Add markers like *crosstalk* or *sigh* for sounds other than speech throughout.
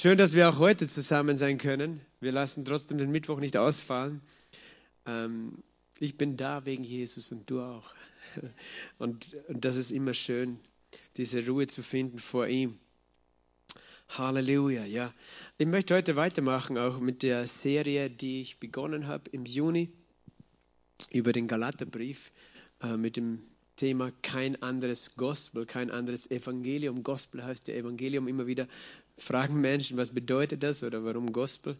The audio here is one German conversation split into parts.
Schön, dass wir auch heute zusammen sein können. Wir lassen trotzdem den Mittwoch nicht ausfallen. Ähm, ich bin da wegen Jesus und du auch. *laughs* Und, und das ist immer schön, diese Ruhe zu finden vor ihm. Halleluja, ja. Ich möchte heute weitermachen, auch mit der Serie, die ich begonnen habe im Juni über den Galaterbrief äh, mit dem Thema kein anderes Gospel, kein anderes Evangelium. Gospel heißt ja Evangelium. Immer wieder fragen Menschen, was bedeutet das oder warum Gospel?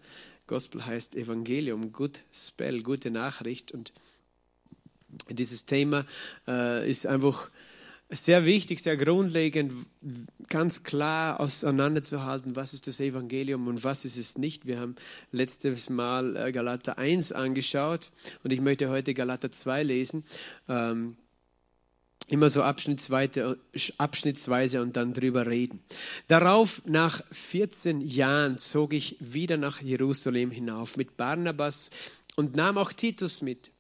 Gospel heißt Evangelium, good spell, gute Nachricht. Und dieses Thema äh, ist einfach sehr wichtig, sehr grundlegend, ganz klar auseinanderzuhalten, was ist das Evangelium und was ist es nicht. Wir haben letztes Mal äh, Galater 1 angeschaut und ich möchte heute Galater 2 lesen. Ähm, immer so abschnittsweise, und dann drüber reden. Darauf, nach 14 Jahren, zog ich wieder nach Jerusalem hinauf mit Barnabas und nahm auch Titus mit.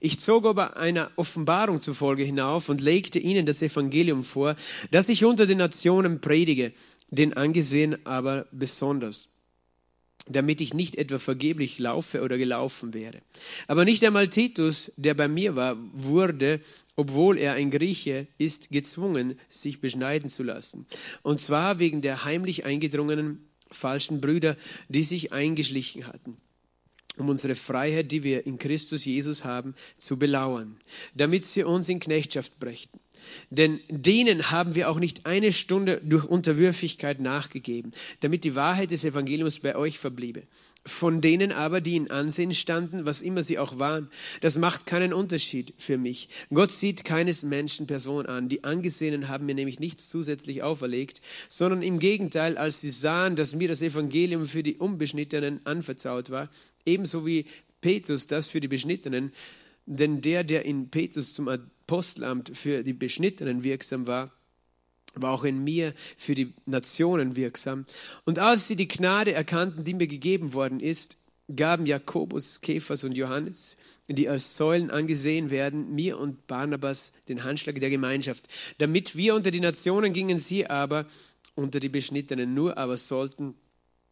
Ich zog aber einer Offenbarung zufolge hinauf und legte ihnen das Evangelium vor, das ich unter den Nationen predige, den Angesehen aber besonders, damit ich nicht etwa vergeblich laufe oder gelaufen wäre. Aber nicht einmal Titus, der bei mir war, wurde, obwohl er ein Grieche ist, gezwungen, sich beschneiden zu lassen. Und zwar wegen der heimlich eingedrungenen falschen Brüder, die sich eingeschlichen hatten um unsere Freiheit, die wir in Christus Jesus haben, zu belauern, damit sie uns in Knechtschaft brächten. Denn denen haben wir auch nicht eine Stunde durch Unterwürfigkeit nachgegeben, damit die Wahrheit des Evangeliums bei euch verbliebe. Von denen aber, die in Ansehen standen, was immer sie auch waren, das macht keinen Unterschied für mich. Gott sieht keines Menschen Person an. Die Angesehenen haben mir nämlich nichts zusätzlich auferlegt, sondern im Gegenteil, als sie sahen, dass mir das Evangelium für die Unbeschnittenen anvertraut war, ebenso wie Petrus das für die Beschnittenen, denn der, der in Petrus zum Apostelamt für die Beschnittenen wirksam war, war auch in mir für die Nationen wirksam. Und als sie die Gnade erkannten, die mir gegeben worden ist, gaben Jakobus, Kephas und Johannes, die als Säulen angesehen werden, mir und Barnabas den Handschlag der Gemeinschaft, damit wir unter die Nationen gingen, sie aber unter die Beschnittenen, nur aber sollten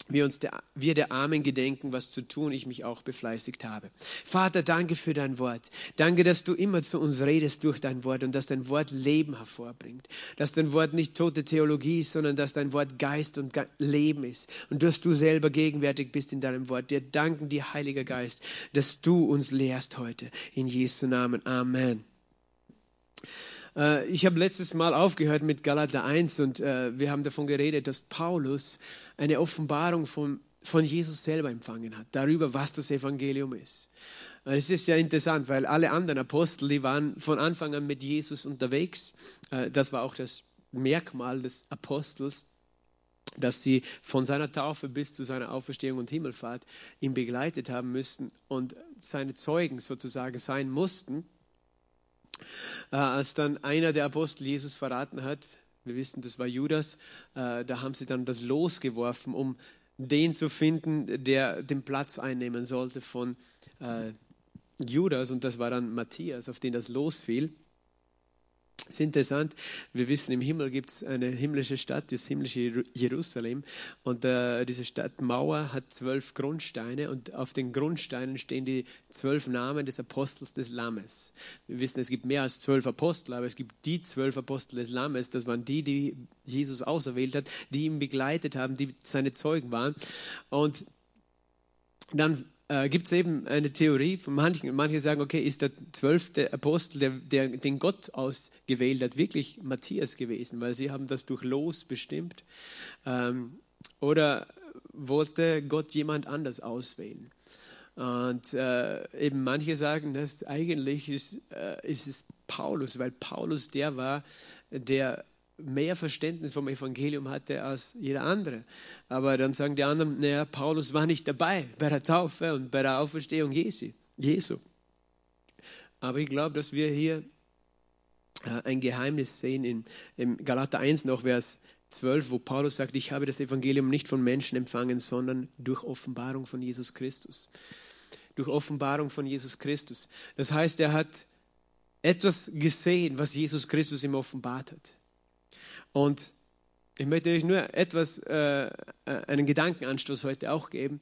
wir uns der, wir der Armen gedenken, was zu tun ich mich auch befleißigt habe. Vater, danke für dein Wort. Danke, dass du immer zu uns redest durch dein Wort und dass dein Wort Leben hervorbringt. Dass dein Wort nicht tote Theologie ist, sondern dass dein Wort Geist und Leben ist. Und dass du selber gegenwärtig bist in deinem Wort. Dir danken dir, Heiliger Geist, dass du uns lehrst heute. In Jesu Namen. Amen. Äh, ich habe letztes Mal aufgehört mit Galater 1 und äh, wir haben davon geredet, dass Paulus eine Offenbarung von, von Jesus selber empfangen hat, darüber, was das Evangelium ist. Es ist ja interessant, weil alle anderen Apostel, die waren von Anfang an mit Jesus unterwegs. Äh, das war auch das Merkmal des Apostels, dass sie von seiner Taufe bis zu seiner Auferstehung und Himmelfahrt ihn begleitet haben müssten und seine Zeugen sozusagen sein mussten. Äh, als dann einer der Apostel Jesus verraten hat, wir wissen, das war Judas, äh, da haben sie dann das Los geworfen, um den zu finden, der den Platz einnehmen sollte von äh, Judas. Und das war dann Matthias, auf den das Los fiel. Das ist interessant. Wir wissen, im Himmel gibt es eine himmlische Stadt, das himmlische Jerusalem. Und äh, diese Stadtmauer hat zwölf Grundsteine und auf den Grundsteinen stehen die zwölf Namen des Apostels des Lammes. Wir wissen, es gibt mehr als zwölf Apostel, aber es gibt die zwölf Apostel des Lammes. Das waren die, die Jesus auserwählt hat, die ihn begleitet haben, die seine Zeugen waren. Und dann äh, gibt es eben eine Theorie von manchen. Manche sagen, okay, ist der zwölfte Apostel, der, der, den Gott ausgewählt hat, wirklich Matthias gewesen, weil sie haben das durch Los bestimmt. Ähm, oder wollte Gott jemand anders auswählen? Und äh, eben manche sagen, dass eigentlich ist, äh, ist es Paulus, weil Paulus der war, der mehr Verständnis vom Evangelium hatte als jeder andere. Aber dann sagen die anderen, naja, Paulus war nicht dabei bei der Taufe und bei der Auferstehung Jesu. Jesu. Aber ich glaube, dass wir hier äh, ein Geheimnis sehen in, in Galater 1 noch, Vers 12, wo Paulus sagt, ich habe das Evangelium nicht von Menschen empfangen, sondern durch Offenbarung von Jesus Christus. Durch Offenbarung von Jesus Christus. Das heißt, er hat etwas gesehen, was Jesus Christus ihm offenbart hat. Und Ich möchte euch nur etwas, äh, einen Gedankenanstoß heute auch geben.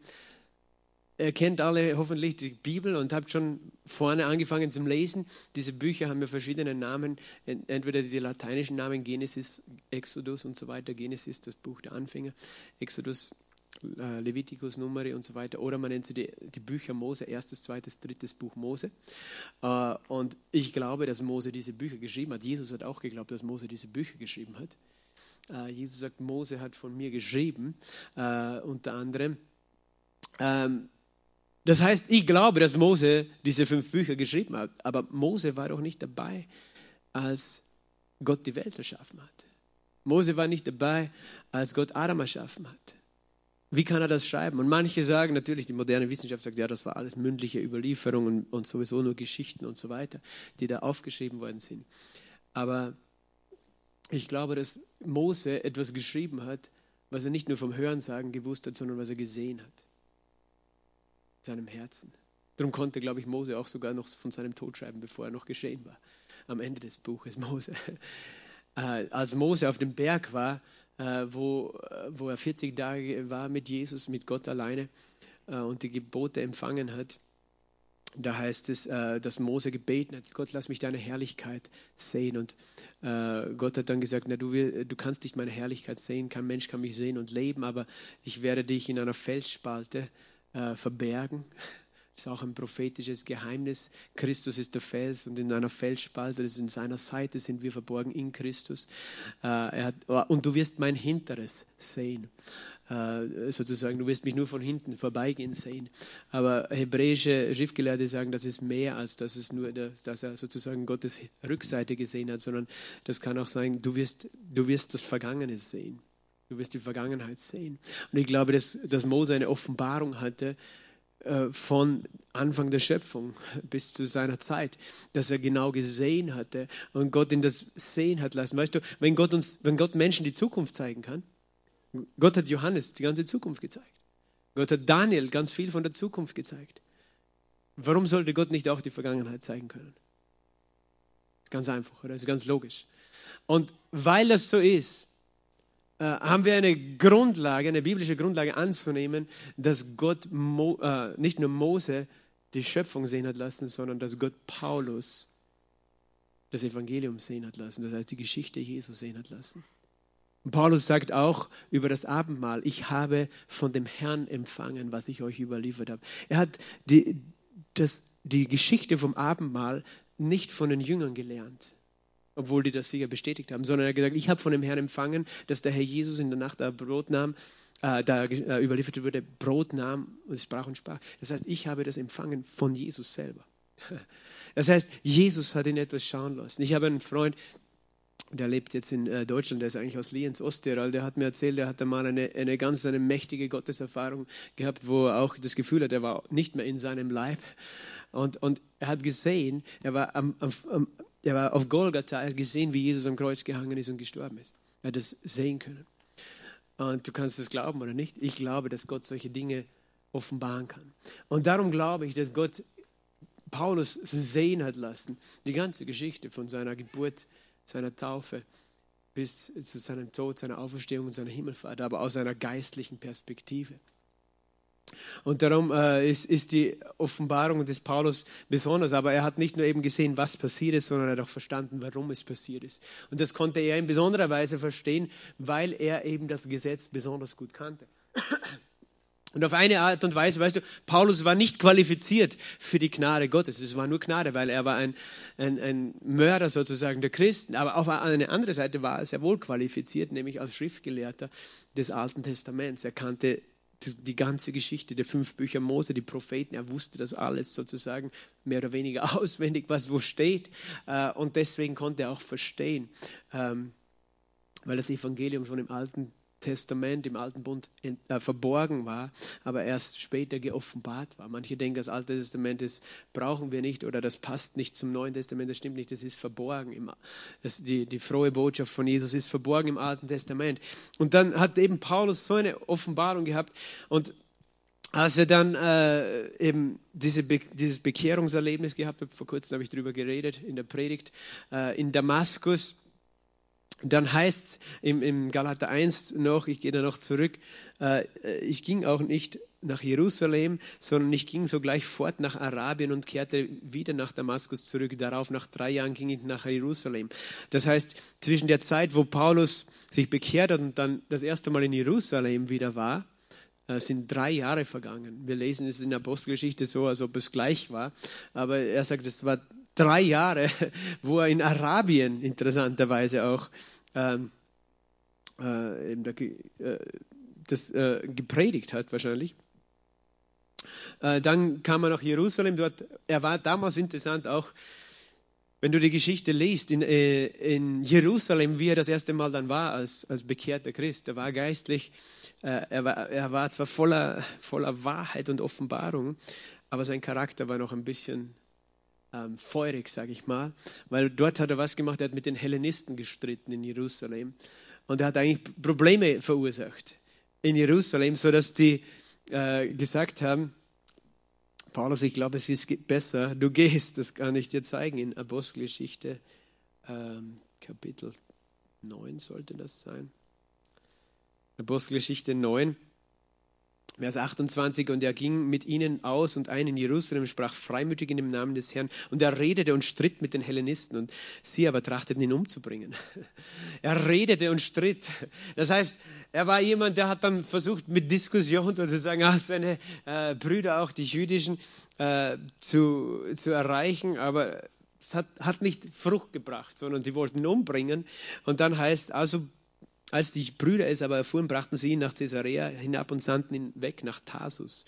Ihr kennt alle hoffentlich die Bibel und habt schon vorne angefangen zum Lesen. Diese Bücher haben ja verschiedene Namen, entweder die lateinischen Namen Genesis, Exodus und so weiter. Genesis, das Buch der Anfänger, Exodus, Levitikus, Numeri und so weiter. Oder man nennt sie die, die Bücher Mose, erstes, zweites, drittes Buch Mose. Äh, und ich glaube, dass Mose diese Bücher geschrieben hat. Jesus hat auch geglaubt, dass Mose diese Bücher geschrieben hat. Äh, Jesus sagt, Mose hat von mir geschrieben, unter anderem. Ähm, das heißt, ich glaube, dass Mose diese fünf Bücher geschrieben hat, aber Mose war doch nicht dabei, als Gott die Welt erschaffen hat. Mose war nicht dabei, als Gott Adam erschaffen hat. Wie kann er das schreiben? Und manche sagen natürlich, die moderne Wissenschaft sagt, ja, das war alles mündliche Überlieferungen und sowieso nur Geschichten und so weiter, die da aufgeschrieben worden sind. Aber ich glaube, dass Mose etwas geschrieben hat, was er nicht nur vom Hörensagen gewusst hat, sondern was er gesehen hat. In seinem Herzen. Darum konnte, glaube ich, Mose auch sogar noch von seinem Tod schreiben, bevor er noch geschehen war. Am Ende des Buches *laughs* Mose. Äh, als Mose auf dem Berg war, wo, äh, wo er 40 Tage war mit Jesus, mit Gott alleine äh, und die Gebote empfangen hat. Da heißt es, dass Mose gebeten hat, Gott, lass mich deine Herrlichkeit sehen. Und Gott hat dann gesagt, na, du, du kannst nicht meine Herrlichkeit sehen, kein Mensch kann mich sehen und leben, aber ich werde dich in einer Felsspalte verbergen das ist auch ein prophetisches Geheimnis. Christus ist der Fels und in einer Felsspalte, das ist in seiner Seite, sind wir verborgen in Christus. Äh, hat, und du wirst mein Hinteres sehen. Äh, sozusagen, du wirst mich nur von hinten vorbeigehen sehen. Aber hebräische Schriftgelehrte sagen, das ist mehr als dass es nur, dass er sozusagen Gottes Rückseite gesehen hat, sondern das kann auch sein, du wirst, du wirst das Vergangene sehen. Du wirst die Vergangenheit sehen. Und ich glaube, dass, dass Mose eine Offenbarung hatte, von Anfang der Schöpfung bis zu seiner Zeit, dass er genau gesehen hatte und Gott ihn das sehen hat lassen. Weißt du, wenn Gott uns, wenn Gott Menschen die Zukunft zeigen kann, Gott hat Johannes die ganze Zukunft gezeigt. Gott hat Daniel ganz viel von der Zukunft gezeigt. Warum sollte Gott nicht auch die Vergangenheit zeigen können? Ganz einfach, oder? Das ist ganz logisch. Und weil das so ist, äh, haben wir eine Grundlage, eine biblische Grundlage anzunehmen, dass Gott Mo, äh, nicht nur Mose die Schöpfung sehen hat lassen, sondern dass Gott Paulus das Evangelium sehen hat lassen, das heißt die Geschichte Jesus sehen hat lassen. Und Paulus sagt auch über das Abendmahl, ich habe von dem Herrn empfangen, was ich euch überliefert habe. Er hat die, das, die Geschichte vom Abendmahl nicht von den Jüngern gelernt obwohl die das sicher bestätigt haben, sondern er hat gesagt, ich habe von dem Herrn empfangen, dass der Herr Jesus in der Nacht da Brot nahm, äh, da äh, überliefert wurde, Brot nahm und sprach und sprach. Das heißt, ich habe das empfangen von Jesus selber. *laughs* Das heißt, Jesus hat ihn etwas schauen lassen. Ich habe einen Freund, der lebt jetzt in äh, Deutschland, der ist eigentlich aus Lienz, Osttirol, der hat mir erzählt, der hat einmal eine, eine ganz eine mächtige Gotteserfahrung gehabt, wo er auch das Gefühl hat, er war nicht mehr in seinem Leib. Und, und er hat gesehen, er war am, am, der war auf Golgatha, er hat gesehen, wie Jesus am Kreuz gehangen ist und gestorben ist. Er hat das sehen können. Und du kannst das glauben oder nicht. Ich glaube, dass Gott solche Dinge offenbaren kann. Und darum glaube ich, dass Gott Paulus sehen hat lassen, die ganze Geschichte von seiner Geburt, seiner Taufe bis zu seinem Tod, seiner Auferstehung und seiner Himmelfahrt, aber aus einer geistlichen Perspektive. Und darum äh, ist, ist, die Offenbarung des Paulus besonders. Aber er hat nicht nur eben gesehen, was passiert ist, sondern er hat auch verstanden, warum es passiert ist. Und das konnte er in besonderer Weise verstehen, weil er eben das Gesetz besonders gut kannte. Und auf eine Art und Weise, weißt du, Paulus war nicht qualifiziert für die Gnade Gottes. Es war nur Gnade, weil er war ein, ein, ein Mörder sozusagen der Christen. Aber auf eine andere Seite war er sehr wohl qualifiziert, nämlich als Schriftgelehrter des Alten Testaments. Er kannte die ganze Geschichte der fünf Bücher Mose, die Propheten, er wusste das alles sozusagen mehr oder weniger *laughs* auswendig, was wo steht. Äh, und deswegen konnte er auch verstehen, ähm, weil das Evangelium schon im Alten Testament, im Alten Bund äh, verborgen war, aber erst später geoffenbart war. Manche denken, das Alte Testament das brauchen wir nicht oder das passt nicht zum Neuen Testament. Das stimmt nicht, das ist verborgen. Im, das, die, die frohe Botschaft von Jesus ist verborgen im Alten Testament. Und dann hat eben Paulus so eine Offenbarung gehabt und als er dann äh, eben diese Be dieses Bekehrungserlebnis gehabt hat, vor kurzem habe ich darüber geredet in der Predigt, äh, in Damaskus, dann heißt im, im Galater 1 noch, ich gehe da noch zurück, äh, ich ging auch nicht nach Jerusalem, sondern ich ging sogleich fort nach Arabien und kehrte wieder nach Damaskus zurück. Darauf, nach drei Jahren, ging ich nach Jerusalem. Das heißt, zwischen der Zeit, wo Paulus sich bekehrt hat und dann das erste Mal in Jerusalem wieder war, äh, sind drei Jahre vergangen. Wir lesen es in der Apostelgeschichte so, als ob es gleich war. Aber er sagt, es war drei Jahre, *laughs* wo er in Arabien interessanterweise auch ähm, äh, äh, das äh, gepredigt hat, wahrscheinlich. Äh, dann kam er nach Jerusalem. Dort, er war damals interessant auch, wenn du die Geschichte liest, in, äh, in Jerusalem, wie er das erste Mal dann war als, als bekehrter Christ. Er war geistlich, er, war, er war zwar voller, voller Wahrheit und Offenbarung, aber sein Charakter war noch ein bisschen ähm, feurig, sage ich mal, weil dort hat er was gemacht, er hat mit den Hellenisten gestritten in Jerusalem und er hat eigentlich Probleme verursacht in Jerusalem, sodass die äh, gesagt haben, Paulus, ich glaube, es ist besser, du gehst, das kann ich dir zeigen, in Apostelgeschichte ähm, Kapitel 9 sollte das sein. Apostelgeschichte 9. Vers 28, und er ging mit ihnen aus und ein in Jerusalem, sprach freimütig in dem Namen des Herrn, und er redete und stritt mit den Hellenisten, und sie aber trachteten ihn umzubringen. *laughs* Er redete und stritt. Das heißt, er war jemand, der hat dann versucht, mit Diskussion sozusagen auch seine äh, Brüder, auch die jüdischen, äh, zu, zu erreichen, aber es hat, hat nicht Frucht gebracht, sondern sie wollten umbringen. Und dann heißt, also als die Brüder es aber erfuhren, brachten sie ihn nach Caesarea hinab und sandten ihn weg nach Tarsus.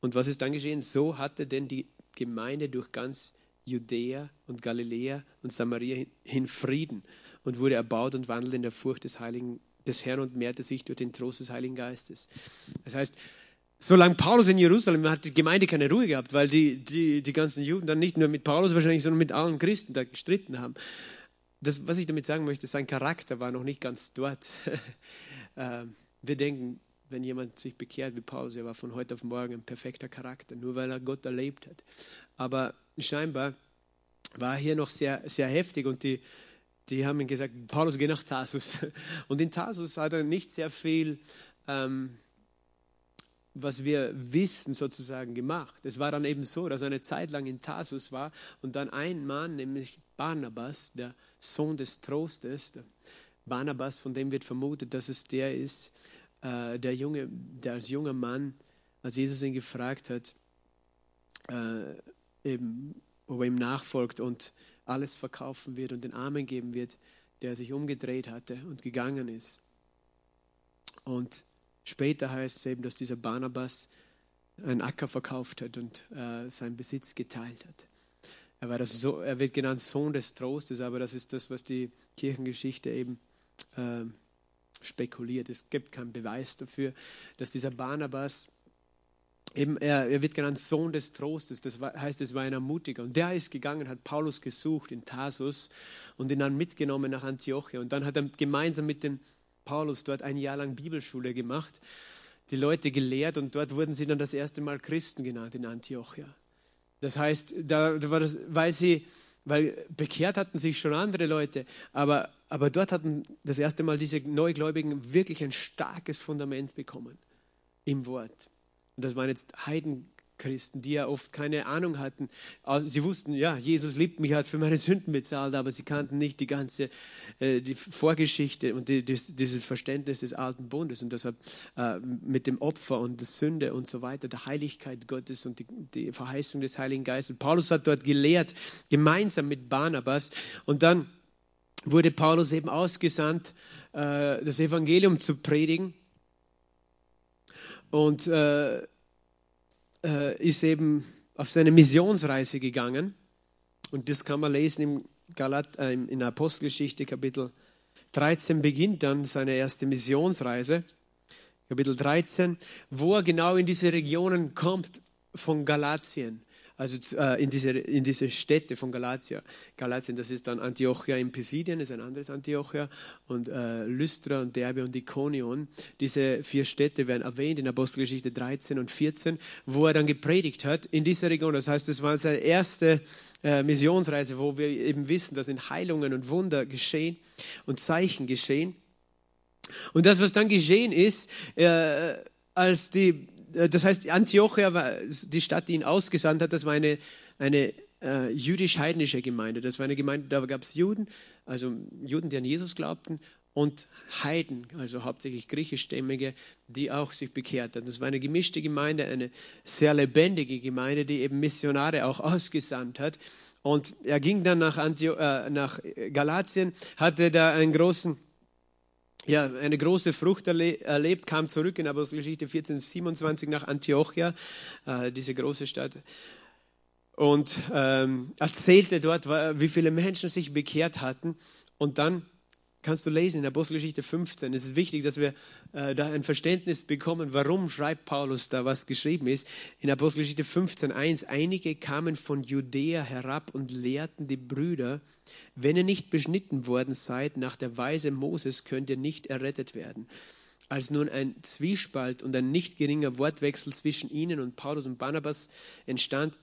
Und was ist dann geschehen? So hatte denn die Gemeinde durch ganz Judäa und Galiläa und Samaria hin Frieden und wurde erbaut und wandelte in der Furcht des Heiligen des Herrn und mehrte sich durch den Trost des Heiligen Geistes. Das heißt, solange Paulus in Jerusalem war, hat die Gemeinde keine Ruhe gehabt, weil die, die, die ganzen Juden dann nicht nur mit Paulus wahrscheinlich, sondern mit allen Christen da gestritten haben das, was ich damit sagen möchte, sein Charakter war noch nicht ganz dort. *laughs* Ähm, wir denken, wenn jemand sich bekehrt wie Paulus, er war von heute auf morgen ein perfekter Charakter, nur weil er Gott erlebt hat. Aber scheinbar war er hier noch sehr, sehr heftig und die, die haben ihm gesagt, Paulus, geh nach Tarsus. *laughs* Und in Tarsus hat er nicht sehr viel, ähm, was wir wissen, sozusagen gemacht. Es war dann eben so, dass er eine Zeit lang in Tarsus war und dann ein Mann, nämlich Barnabas, der Sohn des Trostes. Barnabas, von dem wird vermutet, dass es der ist, äh, der, junge, der als junger Mann, als Jesus ihn gefragt hat, äh, eben, ob er ihm nachfolgt und alles verkaufen wird und den Armen geben wird, der sich umgedreht hatte und gegangen ist. Und später heißt es eben, dass dieser Barnabas einen Acker verkauft hat und äh, seinen Besitz geteilt hat. Er, war das so, er wird genannt Sohn des Trostes, aber das ist das, was die Kirchengeschichte eben äh, spekuliert. Es gibt keinen Beweis dafür, dass dieser Barnabas Eben, er, er, wird genannt Sohn des Trostes, das war, heißt, es war ein Ermutiger. Und der ist gegangen, hat Paulus gesucht in Tarsus und ihn dann mitgenommen nach Antiochia. Und dann hat er gemeinsam mit dem Paulus dort ein Jahr lang Bibelschule gemacht, die Leute gelehrt und dort wurden sie dann das erste Mal Christen genannt in Antiochia. Das heißt, da, war das, weil sie, weil bekehrt hatten sich schon andere Leute, aber, aber dort hatten das erste Mal diese Neugläubigen wirklich ein starkes Fundament bekommen im Wort. Und das waren jetzt Heiden, Christen, die ja oft keine Ahnung hatten. Sie wussten, ja, Jesus liebt mich, hat für meine Sünden bezahlt, aber sie kannten nicht die ganze äh, die Vorgeschichte und die, die, dieses Verständnis des alten Bundes. Und deshalb äh, mit dem Opfer und der Sünde und so weiter, der Heiligkeit Gottes und die, die Verheißung des Heiligen Geistes. Paulus hat dort gelehrt, gemeinsam mit Barnabas. Und dann wurde Paulus eben ausgesandt, äh, das Evangelium zu predigen. Und äh, äh, ist eben auf seine Missionsreise gegangen. Und das kann man lesen im Galat, äh, in Apostelgeschichte, Kapitel 13 beginnt dann seine erste Missionsreise. Kapitel 13, wo er genau in diese Regionen kommt von Galatien. Also äh, in, diese, in diese Städte von Galatia. Galatien, das ist dann Antiochia in Pisidien, ist ein anderes Antiochia, und äh, Lystra und Derbe und Ikonion. Diese vier Städte werden erwähnt in Apostelgeschichte 13 und 14, wo er dann gepredigt hat in dieser Region. Das heißt, das war seine erste äh, Missionsreise, wo wir eben wissen, dass in Heilungen und Wunder geschehen und Zeichen geschehen. Und das, was dann geschehen ist, äh, als die, das heißt, Antiochia war die Stadt, die ihn ausgesandt hat, das war eine, eine äh, jüdisch-heidnische Gemeinde. Das war eine Gemeinde, da gab es Juden, also Juden, die an Jesus glaubten, und Heiden, also hauptsächlich griechischstämmige, die auch sich bekehrt haben. Das war eine gemischte Gemeinde, eine sehr lebendige Gemeinde, die eben Missionare auch ausgesandt hat. Und er ging dann nach, Antio äh, nach Galatien, hatte da einen großen ja, eine große Frucht erle erlebt, kam zurück in Apostelgeschichte 14, 27 nach Antiochia, äh, diese große Stadt, und ähm, erzählte dort, wie viele Menschen sich bekehrt hatten. Und dann kannst du lesen in Apostelgeschichte 15. Es ist wichtig, dass wir äh, da ein Verständnis bekommen, warum schreibt Paulus da, was geschrieben ist. In Apostelgeschichte 15.1, einige kamen von Judäa herab und lehrten die Brüder, wenn ihr nicht beschnitten worden seid nach der Weise Moses, könnt ihr nicht errettet werden. Als nun ein Zwiespalt und ein nicht geringer Wortwechsel zwischen ihnen und Paulus und Barnabas entstand,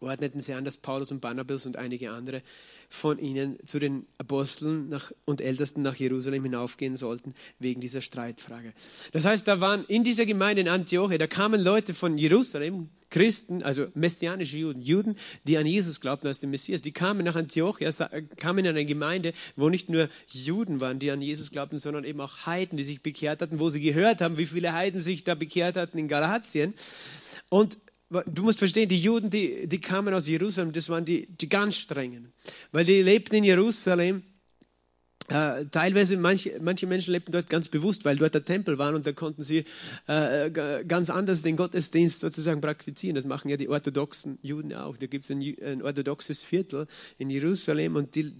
ordneten sie an, dass Paulus und Barnabas und einige andere von ihnen zu den Aposteln nach, und Ältesten nach Jerusalem hinaufgehen sollten, wegen dieser Streitfrage. Das heißt, da waren in dieser Gemeinde in Antioche, da kamen Leute von Jerusalem, Christen, also messianische Juden, Juden, die an Jesus glaubten als den Messias, die kamen nach Antiochia, kamen in eine Gemeinde, wo nicht nur Juden waren, die an Jesus glaubten, sondern eben auch Heiden, die sich bekehrt hatten, wo sie gehört haben, wie viele Heiden sich da bekehrt hatten in Galatien. Und du musst verstehen, die Juden, die, die kamen aus Jerusalem, das waren die, die ganz strengen. Weil die lebten in Jerusalem. Äh, teilweise, manche, manche Menschen lebten dort ganz bewusst, weil dort der Tempel war und da konnten sie äh, ganz anders den Gottesdienst sozusagen praktizieren. Das machen ja die orthodoxen Juden auch. Da gibt es ein, ein, orthodoxes Viertel in Jerusalem und die,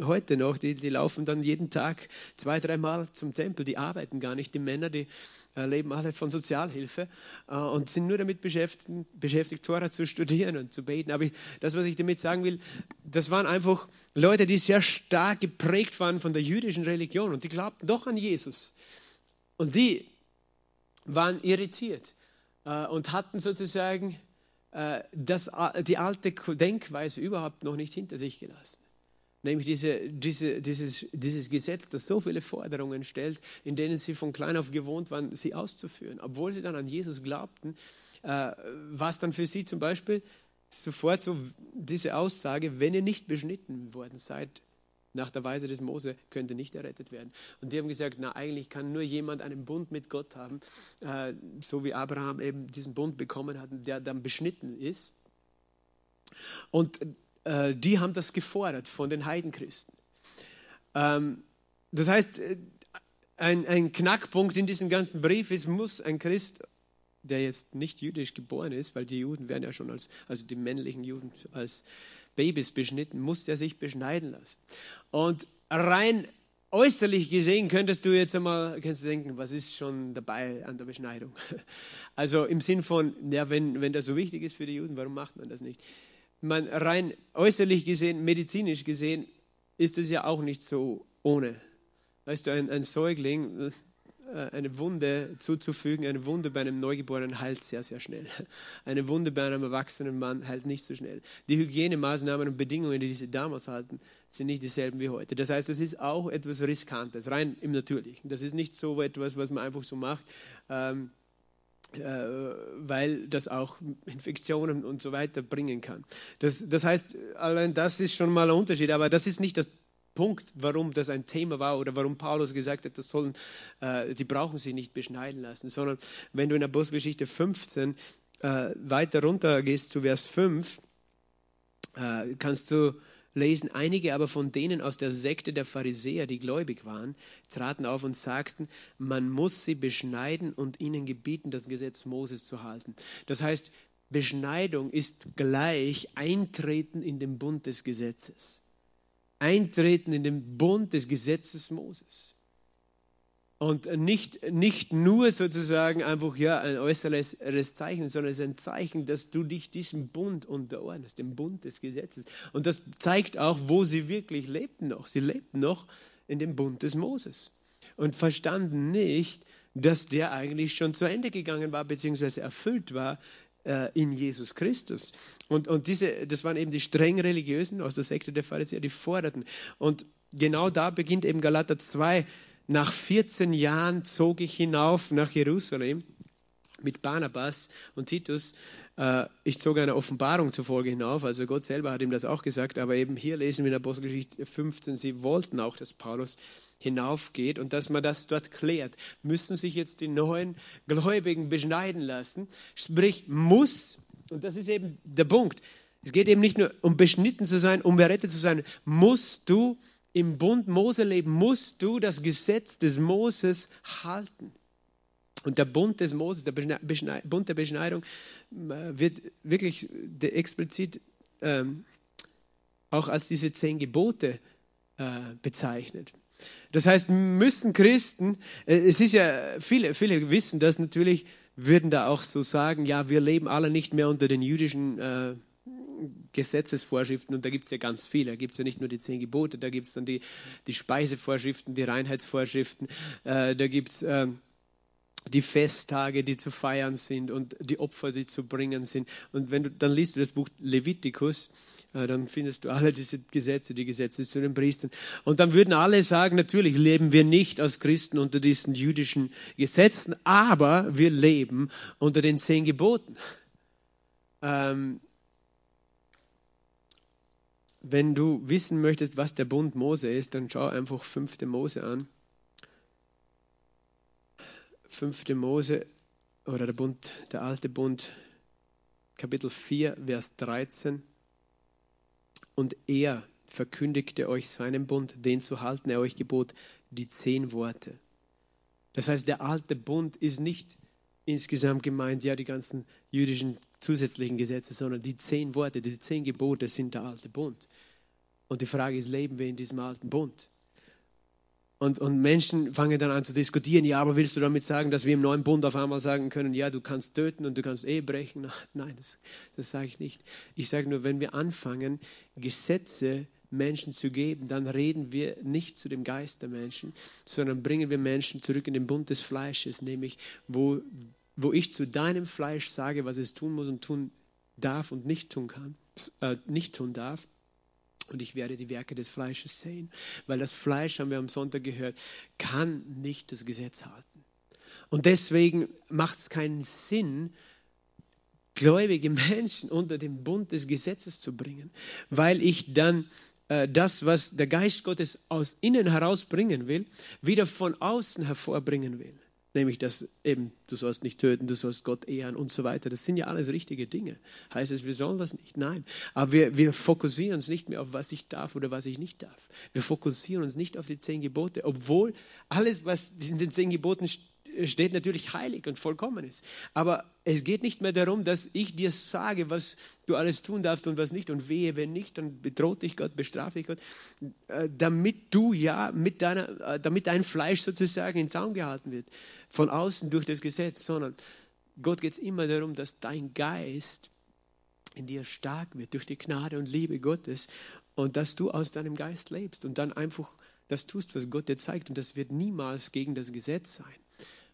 heute noch, die, die laufen dann jeden Tag zwei, dreimal zum Tempel. Die arbeiten gar nicht. Die Männer, die leben alle von Sozialhilfe äh, und sind nur damit beschäftigt, beschäftigt, Tora zu studieren und zu beten. Aber das, was ich damit sagen will, das waren einfach Leute, die sehr stark geprägt waren von der jüdischen Religion und die glaubten doch an Jesus. Und die waren irritiert äh, und hatten sozusagen das, die alte Denkweise überhaupt noch nicht hinter sich gelassen. Nämlich diese, diese, dieses, dieses Gesetz, das so viele Forderungen stellt, in denen sie von klein auf gewohnt waren, sie auszuführen. Obwohl sie dann an Jesus glaubten, äh, es dann für sie zum Beispiel sofort so diese Aussage, wenn ihr nicht beschnitten worden seid, nach der Weise des Mose könnt ihr nicht errettet werden. Und die haben gesagt, na eigentlich kann nur jemand einen Bund mit Gott haben, äh, so wie Abraham eben diesen Bund bekommen hat, der dann beschnitten ist. Und äh, die haben das gefordert von den Heidenchristen. Ähm, das heißt, äh, ein, ein Knackpunkt in diesem ganzen Brief ist, muss ein Christ, der jetzt nicht jüdisch geboren ist, weil die Juden werden ja schon als, also die männlichen Juden als Babys beschnitten, muss der sich beschneiden lassen. Und rein äußerlich gesehen könntest du jetzt einmal kannst denken, was ist schon dabei an der Beschneidung? *laughs* Also im Sinn von, ja, wenn, wenn das so wichtig ist für die Juden, warum macht man das nicht? Man rein äußerlich gesehen, medizinisch gesehen, ist es ja auch nicht so ohne. Weißt du, ein, ein Säugling, äh, eine Wunde zuzufügen, eine Wunde bei einem Neugeborenen heilt sehr, sehr schnell. Eine Wunde bei einem erwachsenen Mann heilt nicht so schnell. Die Hygienemaßnahmen und Bedingungen, die sie damals hatten, sind nicht dieselben wie heute. Das heißt, das ist auch etwas Riskantes, rein im Natürlichen. Das ist nicht so etwas, was man einfach so macht. Ähm, äh, weil das auch Infektionen und so weiter bringen kann. Das, das heißt, allein das ist schon mal ein Unterschied, aber das ist nicht das Punkt, warum das ein Thema war oder warum Paulus gesagt hat, das sollen, äh, die brauchen sich nicht beschneiden lassen, sondern wenn du in Apostelgeschichte 15 äh, weiter runter gehst zu Vers 5, äh, kannst du lesen, einige aber von denen aus der Sekte der Pharisäer, die gläubig waren, traten auf und sagten, man muss sie beschneiden und ihnen gebieten, das Gesetz Moses zu halten. Das heißt, Beschneidung ist gleich Eintreten in den Bund des Gesetzes. Eintreten in den Bund des Gesetzes Moses. Und nicht, nicht nur sozusagen einfach ja, ein äußeres Zeichen, sondern es ist ein Zeichen, dass du dich diesem Bund unterordnest, dem Bund des Gesetzes. Und das zeigt auch, wo sie wirklich lebten noch. Sie lebten noch in dem Bund des Moses und verstanden nicht, dass der eigentlich schon zu Ende gegangen war, beziehungsweise erfüllt war äh, in Jesus Christus. Und, und diese, das waren eben die streng religiösen aus der Sekte der Pharisäer, die forderten. Und genau da beginnt eben Galater 2, nach 14 Jahren zog ich hinauf nach Jerusalem mit Barnabas und Titus. Äh, ich zog einer Offenbarung zufolge hinauf, also Gott selber hat ihm das auch gesagt, aber eben hier lesen wir in Apostelgeschichte 15, sie wollten auch, dass Paulus hinaufgeht und dass man das dort klärt. Müssen sich jetzt die neuen Gläubigen beschneiden lassen? Sprich, muss, und das ist eben der Punkt, es geht eben nicht nur um beschnitten zu sein, um errettet zu sein, musst du im Bund Mose leben, musst du das Gesetz des Moses halten. Und der Bund des Moses, der Bund der Beschneidung, äh, wird wirklich explizit ähm, auch als diese zehn Gebote äh, bezeichnet. Das heißt, müssen Christen, äh, es ist ja, viele, viele wissen das natürlich, würden da auch so sagen, ja, wir leben alle nicht mehr unter den jüdischen äh, Gesetzesvorschriften und da gibt es ja ganz viele. Da gibt es ja nicht nur die zehn Gebote, da gibt es dann die, die Speisevorschriften, die Reinheitsvorschriften, äh, da gibt es äh, die Festtage, die zu feiern sind und die Opfer, die zu bringen sind. Und wenn du dann liest du das Buch Levitikus, äh, dann findest du alle diese Gesetze, die Gesetze zu den Priestern. Und dann würden alle sagen, natürlich leben wir nicht als Christen unter diesen jüdischen Gesetzen, aber wir leben unter den zehn Geboten. Ähm, wenn du wissen möchtest, was der Bund Mose ist, dann schau einfach 5. Mose an. 5. Mose oder der Bund, der alte Bund, Kapitel 4, Vers 13. Und er verkündigte euch seinen Bund, den zu halten er euch gebot, die zehn Worte. Das heißt, der alte Bund ist nicht insgesamt gemeint, ja, die ganzen jüdischen zusätzlichen Gesetze, sondern die zehn Worte, die zehn Gebote sind der alte Bund. Und die Frage ist, leben wir in diesem alten Bund? Und, und Menschen fangen dann an zu diskutieren, ja, aber willst du damit sagen, dass wir im neuen Bund auf einmal sagen können, ja, du kannst töten und du kannst Ehe brechen? *laughs* Nein, das, das sage ich nicht. Ich sage nur, wenn wir anfangen, Gesetze Menschen zu geben, dann reden wir nicht zu dem Geist der Menschen, sondern bringen wir Menschen zurück in den Bund des Fleisches, nämlich wo wo ich zu deinem Fleisch sage, was es tun muss und tun darf und nicht tun kann, äh, nicht tun darf. Und ich werde die Werke des Fleisches sehen, weil das Fleisch, haben wir am Sonntag gehört, kann nicht das Gesetz halten. Und deswegen macht es keinen Sinn, gläubige Menschen unter den Bund des Gesetzes zu bringen, weil ich dann äh, das, was der Geist Gottes aus innen herausbringen will, wieder von außen hervorbringen will. Nämlich, dass eben, du sollst nicht töten, du sollst Gott ehren und so weiter. Das sind ja alles richtige Dinge. Heißt es, wir sollen das nicht? Nein. Aber wir, wir fokussieren uns nicht mehr auf, was ich darf oder was ich nicht darf. Wir fokussieren uns nicht auf die zehn Gebote, obwohl alles, was in den zehn Geboten steht, steht natürlich heilig und vollkommen ist. Aber es geht nicht mehr darum, dass ich dir sage, was du alles tun darfst und was nicht. Und wehe, wenn nicht, dann bedroht dich Gott, bestrafe ich Gott, äh, damit du ja mit deiner, äh, damit dein Fleisch sozusagen in Zaum gehalten wird. Von außen durch das Gesetz, sondern Gott geht es immer darum, dass dein Geist in dir stark wird durch die Gnade und Liebe Gottes und dass du aus deinem Geist lebst und dann einfach das tust, was Gott dir zeigt. Und das wird niemals gegen das Gesetz sein.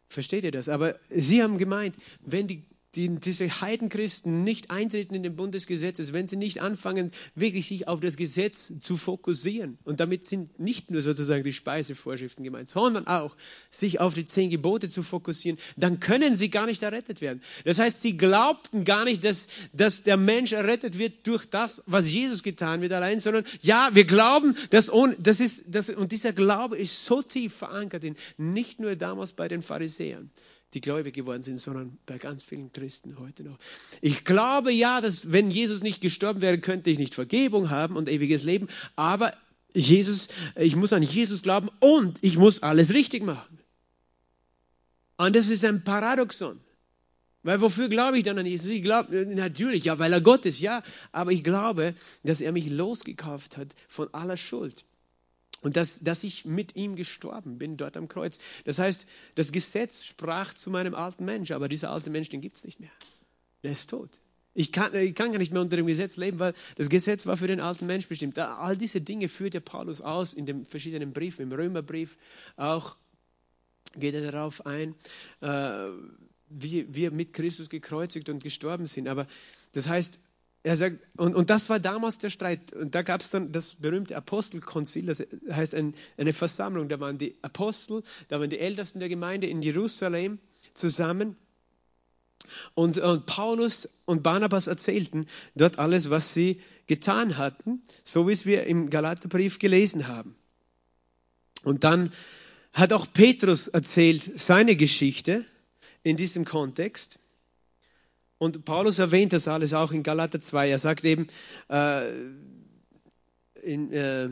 Versteht ihr das? Aber sie haben gemeint, wenn die die, diese Heidenchristen nicht eintreten in den Bund des Gesetzes, wenn sie nicht anfangen, wirklich sich auf das Gesetz zu fokussieren, und damit sind nicht nur sozusagen die Speisevorschriften gemeint, sondern auch sich auf die zehn Gebote zu fokussieren, dann können sie gar nicht errettet werden. Das heißt, sie glaubten gar nicht, dass, dass der Mensch errettet wird durch das, was Jesus getan wird allein, sondern ja, wir glauben, dass ohne, das ist, das, und dieser Glaube ist so tief verankert in, nicht nur damals bei den Pharisäern, die gläubig geworden sind, sondern bei ganz vielen Christen heute noch. Ich glaube ja, dass wenn Jesus nicht gestorben wäre, könnte ich nicht Vergebung haben und ewiges Leben, aber Jesus, ich muss an Jesus glauben und ich muss alles richtig machen. Und das ist ein Paradoxon. Weil wofür glaube ich dann an Jesus? Ich glaube natürlich, ja, weil er Gott ist, ja, aber ich glaube, dass er mich losgekauft hat von aller Schuld. Und dass, dass ich mit ihm gestorben bin dort am Kreuz. Das heißt, das Gesetz sprach zu meinem alten Mensch, aber dieser alte Mensch, den gibt es nicht mehr. Der ist tot. Ich kann, ich kann gar nicht mehr unter dem Gesetz leben, weil das Gesetz war für den alten Mensch bestimmt. All diese Dinge führt der Paulus aus in den verschiedenen Briefen, im Römerbrief auch geht er darauf ein, äh, wie wir mit Christus gekreuzigt und gestorben sind. Aber das heißt, er sagt, und, und das war damals der Streit. Und da gab es dann das berühmte Apostelkonzil, das heißt ein, eine Versammlung. Da waren die Apostel, da waren die Ältesten der Gemeinde in Jerusalem zusammen. Und, und Paulus und Barnabas erzählten dort alles, was sie getan hatten, so wie es wir im Galaterbrief gelesen haben. Und dann hat auch Petrus erzählt seine Geschichte in diesem Kontext. Und Paulus erwähnt das alles auch in Galater 2. Er sagt eben, äh, in, äh,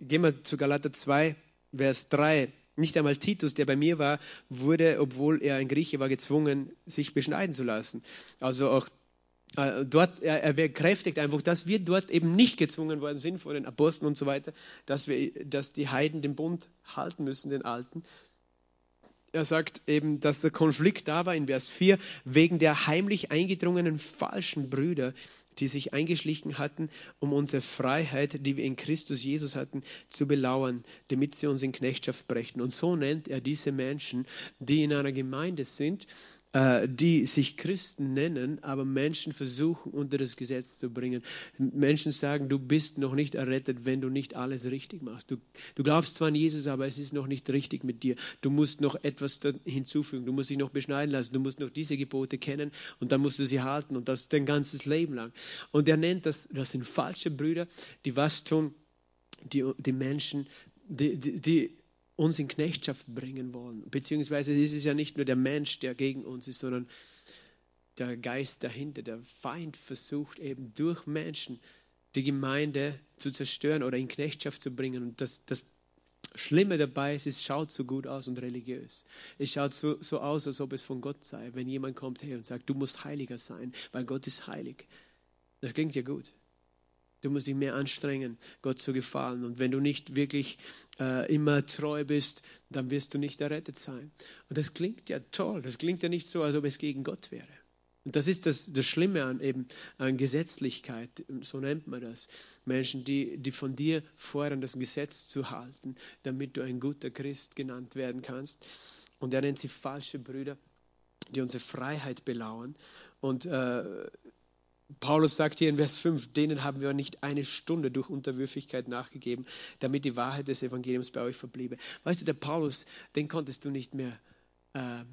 gehen wir zu Galater 2, Vers 3. Nicht einmal Titus, der bei mir war, wurde, obwohl er ein Grieche war, gezwungen, sich beschneiden zu lassen. Also auch äh, dort, er, er bekräftigt einfach, dass wir dort eben nicht gezwungen worden sind von den Aposteln und so weiter, dass, wir, dass die Heiden den Bund halten müssen, den alten, er sagt eben, dass der Konflikt da war in Vers 4 wegen der heimlich eingedrungenen falschen Brüder, die sich eingeschlichen hatten, um unsere Freiheit, die wir in Christus Jesus hatten, zu belauern, damit sie uns in Knechtschaft brächten. Und so nennt er diese Menschen, die in einer Gemeinde sind, die sich Christen nennen, aber Menschen versuchen, unter das Gesetz zu bringen. Menschen sagen, du bist noch nicht errettet, wenn du nicht alles richtig machst. Du, du glaubst zwar an Jesus, aber es ist noch nicht richtig mit dir. Du musst noch etwas hinzufügen. Du musst dich noch beschneiden lassen. Du musst noch diese Gebote kennen und dann musst du sie halten und das dein ganzes Leben lang. Und er nennt das, das sind falsche Brüder, die was tun, die, die Menschen, die, die, die uns in Knechtschaft bringen wollen. Beziehungsweise ist es ja nicht nur der Mensch, der gegen uns ist, sondern der Geist dahinter. Der Feind versucht eben durch Menschen die Gemeinde zu zerstören oder in Knechtschaft zu bringen. Und das, das Schlimme dabei ist, es schaut so gut aus und religiös. Es schaut so, so aus, als ob es von Gott sei. Wenn jemand kommt her und sagt, du musst heiliger sein, weil Gott ist heilig. Das klingt ja gut. Du musst dich mehr anstrengen, Gott zu gefallen. Und wenn du nicht wirklich äh, immer treu bist, dann wirst du nicht errettet sein. Und das klingt ja toll. Das klingt ja nicht so, als ob es gegen Gott wäre. Und das ist das, das Schlimme an eben an Gesetzlichkeit, so nennt man das. Menschen, die, die von dir fordern, das Gesetz zu halten, damit du ein guter Christ genannt werden kannst. Und er nennt sie falsche Brüder, die unsere Freiheit belauern. Und äh, Paulus sagt hier in Vers 5, denen haben wir nicht eine Stunde durch Unterwürfigkeit nachgegeben, damit die Wahrheit des Evangeliums bei euch verbliebe. Weißt du, der Paulus, den konntest du nicht mehr äh,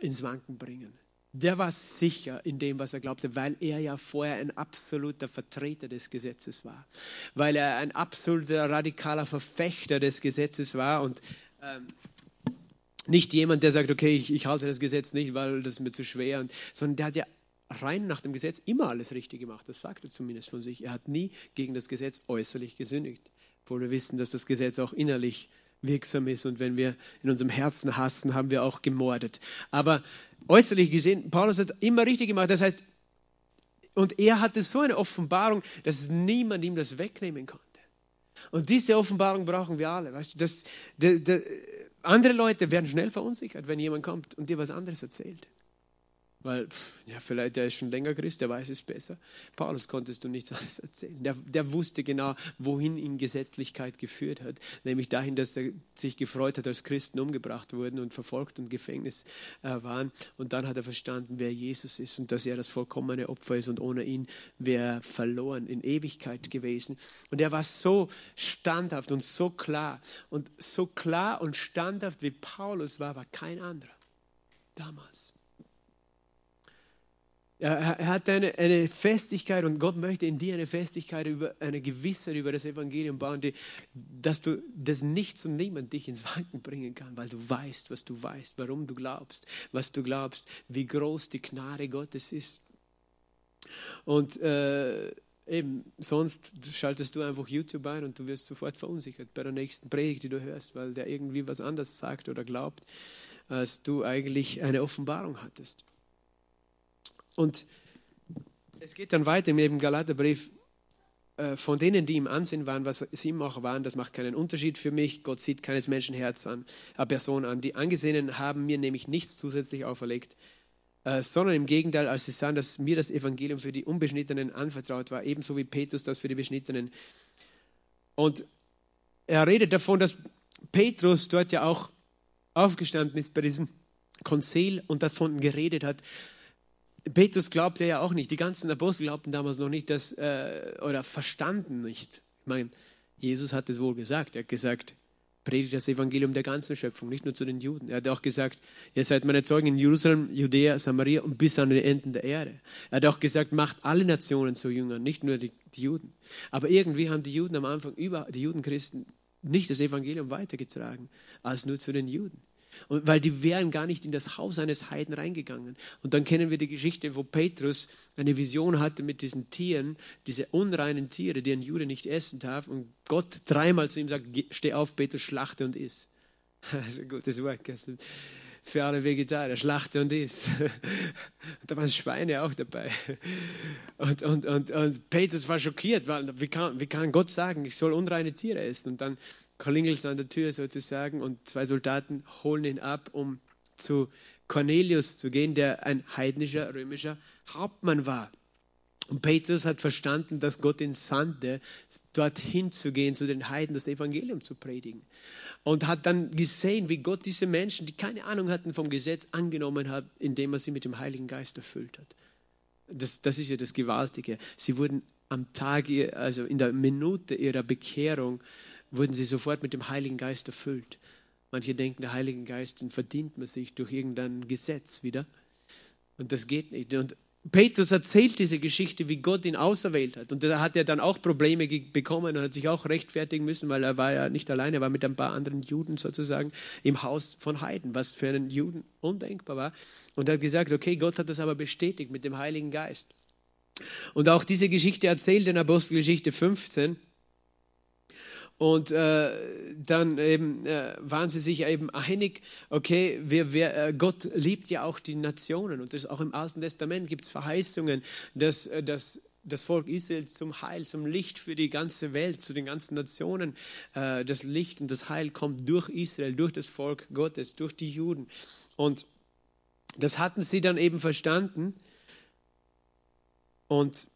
ins Wanken bringen. Der war sicher in dem, was er glaubte, weil er ja vorher ein absoluter Vertreter des Gesetzes war, weil er ein absoluter radikaler Verfechter des Gesetzes war und ähm, nicht jemand, der sagt, okay, ich, ich, halte das Gesetz nicht, weil das ist mir zu schwer, und, sondern der hat ja rein nach dem Gesetz immer alles richtig gemacht. Das sagt er zumindest von sich. Er hat nie gegen das Gesetz äußerlich gesündigt. Obwohl wir wissen, dass das Gesetz auch innerlich wirksam ist und wenn wir in unserem Herzen hassen, haben wir auch gemordet. Aber äußerlich gesehen, Paulus hat immer richtig gemacht. Das heißt, und er hatte so eine Offenbarung, dass niemand ihm das wegnehmen konnte. Und diese Offenbarung brauchen wir alle. Weißt du, das, de, de, andere Leute werden schnell verunsichert, wenn jemand kommt und dir was anderes erzählt. Weil, ja, vielleicht der ist schon länger Christ, der weiß es besser. Paulus konntest du nichts *laughs* anderes erzählen. Der, der wusste genau, wohin ihn Gesetzlichkeit geführt hat. Nämlich dahin, dass er sich gefreut hat, als Christen umgebracht wurden und verfolgt und im Gefängnis äh, waren. Und dann hat er verstanden, wer Jesus ist und dass er das vollkommene Opfer ist und ohne ihn wäre verloren, in Ewigkeit gewesen. Und er war so standhaft und so klar. Und so klar und standhaft wie Paulus war, war kein anderer damals. Er, hat eine, eine, Festigkeit und Gott möchte in dir eine Festigkeit, über, eine Gewissheit über das Evangelium bauen, die, dass du das nichts und niemand dich ins Wanken bringen kann, weil du weißt, was du weißt, warum du glaubst, was du glaubst, wie groß die Gnade Gottes ist. Und äh, eben, sonst schaltest du einfach YouTube ein und du wirst sofort verunsichert bei der nächsten Predigt, die du hörst, weil der irgendwie was anderes sagt oder glaubt, als du eigentlich eine Offenbarung hattest. Und es geht dann weiter im Galaterbrief. äh, von denen, die ihm ansehen waren, was sie ihm auch waren, das macht keinen Unterschied für mich. Gott sieht keines Menschenherz an, eine Person an. Die Angesehenen haben mir nämlich nichts zusätzlich auferlegt, äh, sondern im Gegenteil, als sie sahen, dass mir das Evangelium für die Unbeschnittenen anvertraut war, ebenso wie Petrus das für die Beschnittenen. Und er redet davon, dass Petrus dort ja auch aufgestanden ist bei diesem Konzil und davon geredet hat, Petrus glaubte ja auch nicht, die ganzen Apostel glaubten damals noch nicht, dass, äh, oder verstanden nicht. Ich meine, Jesus hat es wohl gesagt. Er hat gesagt, predigt das Evangelium der ganzen Schöpfung, nicht nur zu den Juden. Er hat auch gesagt, ihr seid meine Zeugen in Jerusalem, Judäa, Samaria und bis an die Enden der Erde. Er hat auch gesagt, macht alle Nationen zu Jüngern, nicht nur die, die Juden. Aber irgendwie haben die Juden am Anfang über die Judenchristen nicht das Evangelium weitergetragen, als nur zu den Juden. Und weil die wären gar nicht in das Haus eines Heiden reingegangen. Und dann kennen wir die Geschichte, wo Petrus eine Vision hatte mit diesen Tieren, diese unreinen Tiere, die ein Jude nicht essen darf. Und Gott dreimal zu ihm sagt, steh auf, Petrus, schlachte und iss. *laughs* Ein gutes Wort. Für alle Vegetarier, schlachte und iss. *laughs* da waren Schweine auch dabei. Und, und, und, und Petrus war schockiert, weil wie kann, wie kann Gott sagen, ich soll unreine Tiere essen? Und dann klingelt an der Tür sozusagen und zwei Soldaten holen ihn ab, um zu Cornelius zu gehen, der ein heidnischer römischer Hauptmann war. Und Petrus hat verstanden, dass Gott ihn sandte, dorthin zu gehen, zu den Heiden, das Evangelium zu predigen. Und hat dann gesehen, wie Gott diese Menschen, die keine Ahnung hatten vom Gesetz, angenommen hat, indem er sie mit dem Heiligen Geist erfüllt hat. Das, das ist ja das Gewaltige. Sie wurden am Tag, also in der Minute ihrer Bekehrung, wurden sie sofort mit dem Heiligen Geist erfüllt. Manche denken, der Heilige Geist, den verdient man sich durch irgendein Gesetz wieder. Und das geht nicht. Und Petrus erzählt diese Geschichte, wie Gott ihn auserwählt hat. Und da hat er dann auch Probleme bekommen und hat sich auch rechtfertigen müssen, weil er war ja nicht alleine, er war mit ein paar anderen Juden sozusagen im Haus von Heiden, was für einen Juden undenkbar war. Und er hat gesagt, okay, Gott hat das aber bestätigt mit dem Heiligen Geist. Und auch diese Geschichte erzählt in Apostelgeschichte 15. Und äh, dann eben äh, waren sie sich eben einig, okay, wir, wir, äh, Gott liebt ja auch die Nationen. Und das auch im Alten Testament gibt es Verheißungen, dass, äh, dass das Volk Israel zum Heil, zum Licht für die ganze Welt, zu den ganzen Nationen. Äh, das Licht und das Heil kommt durch Israel, durch das Volk Gottes, durch die Juden. Und das hatten sie dann eben verstanden. Und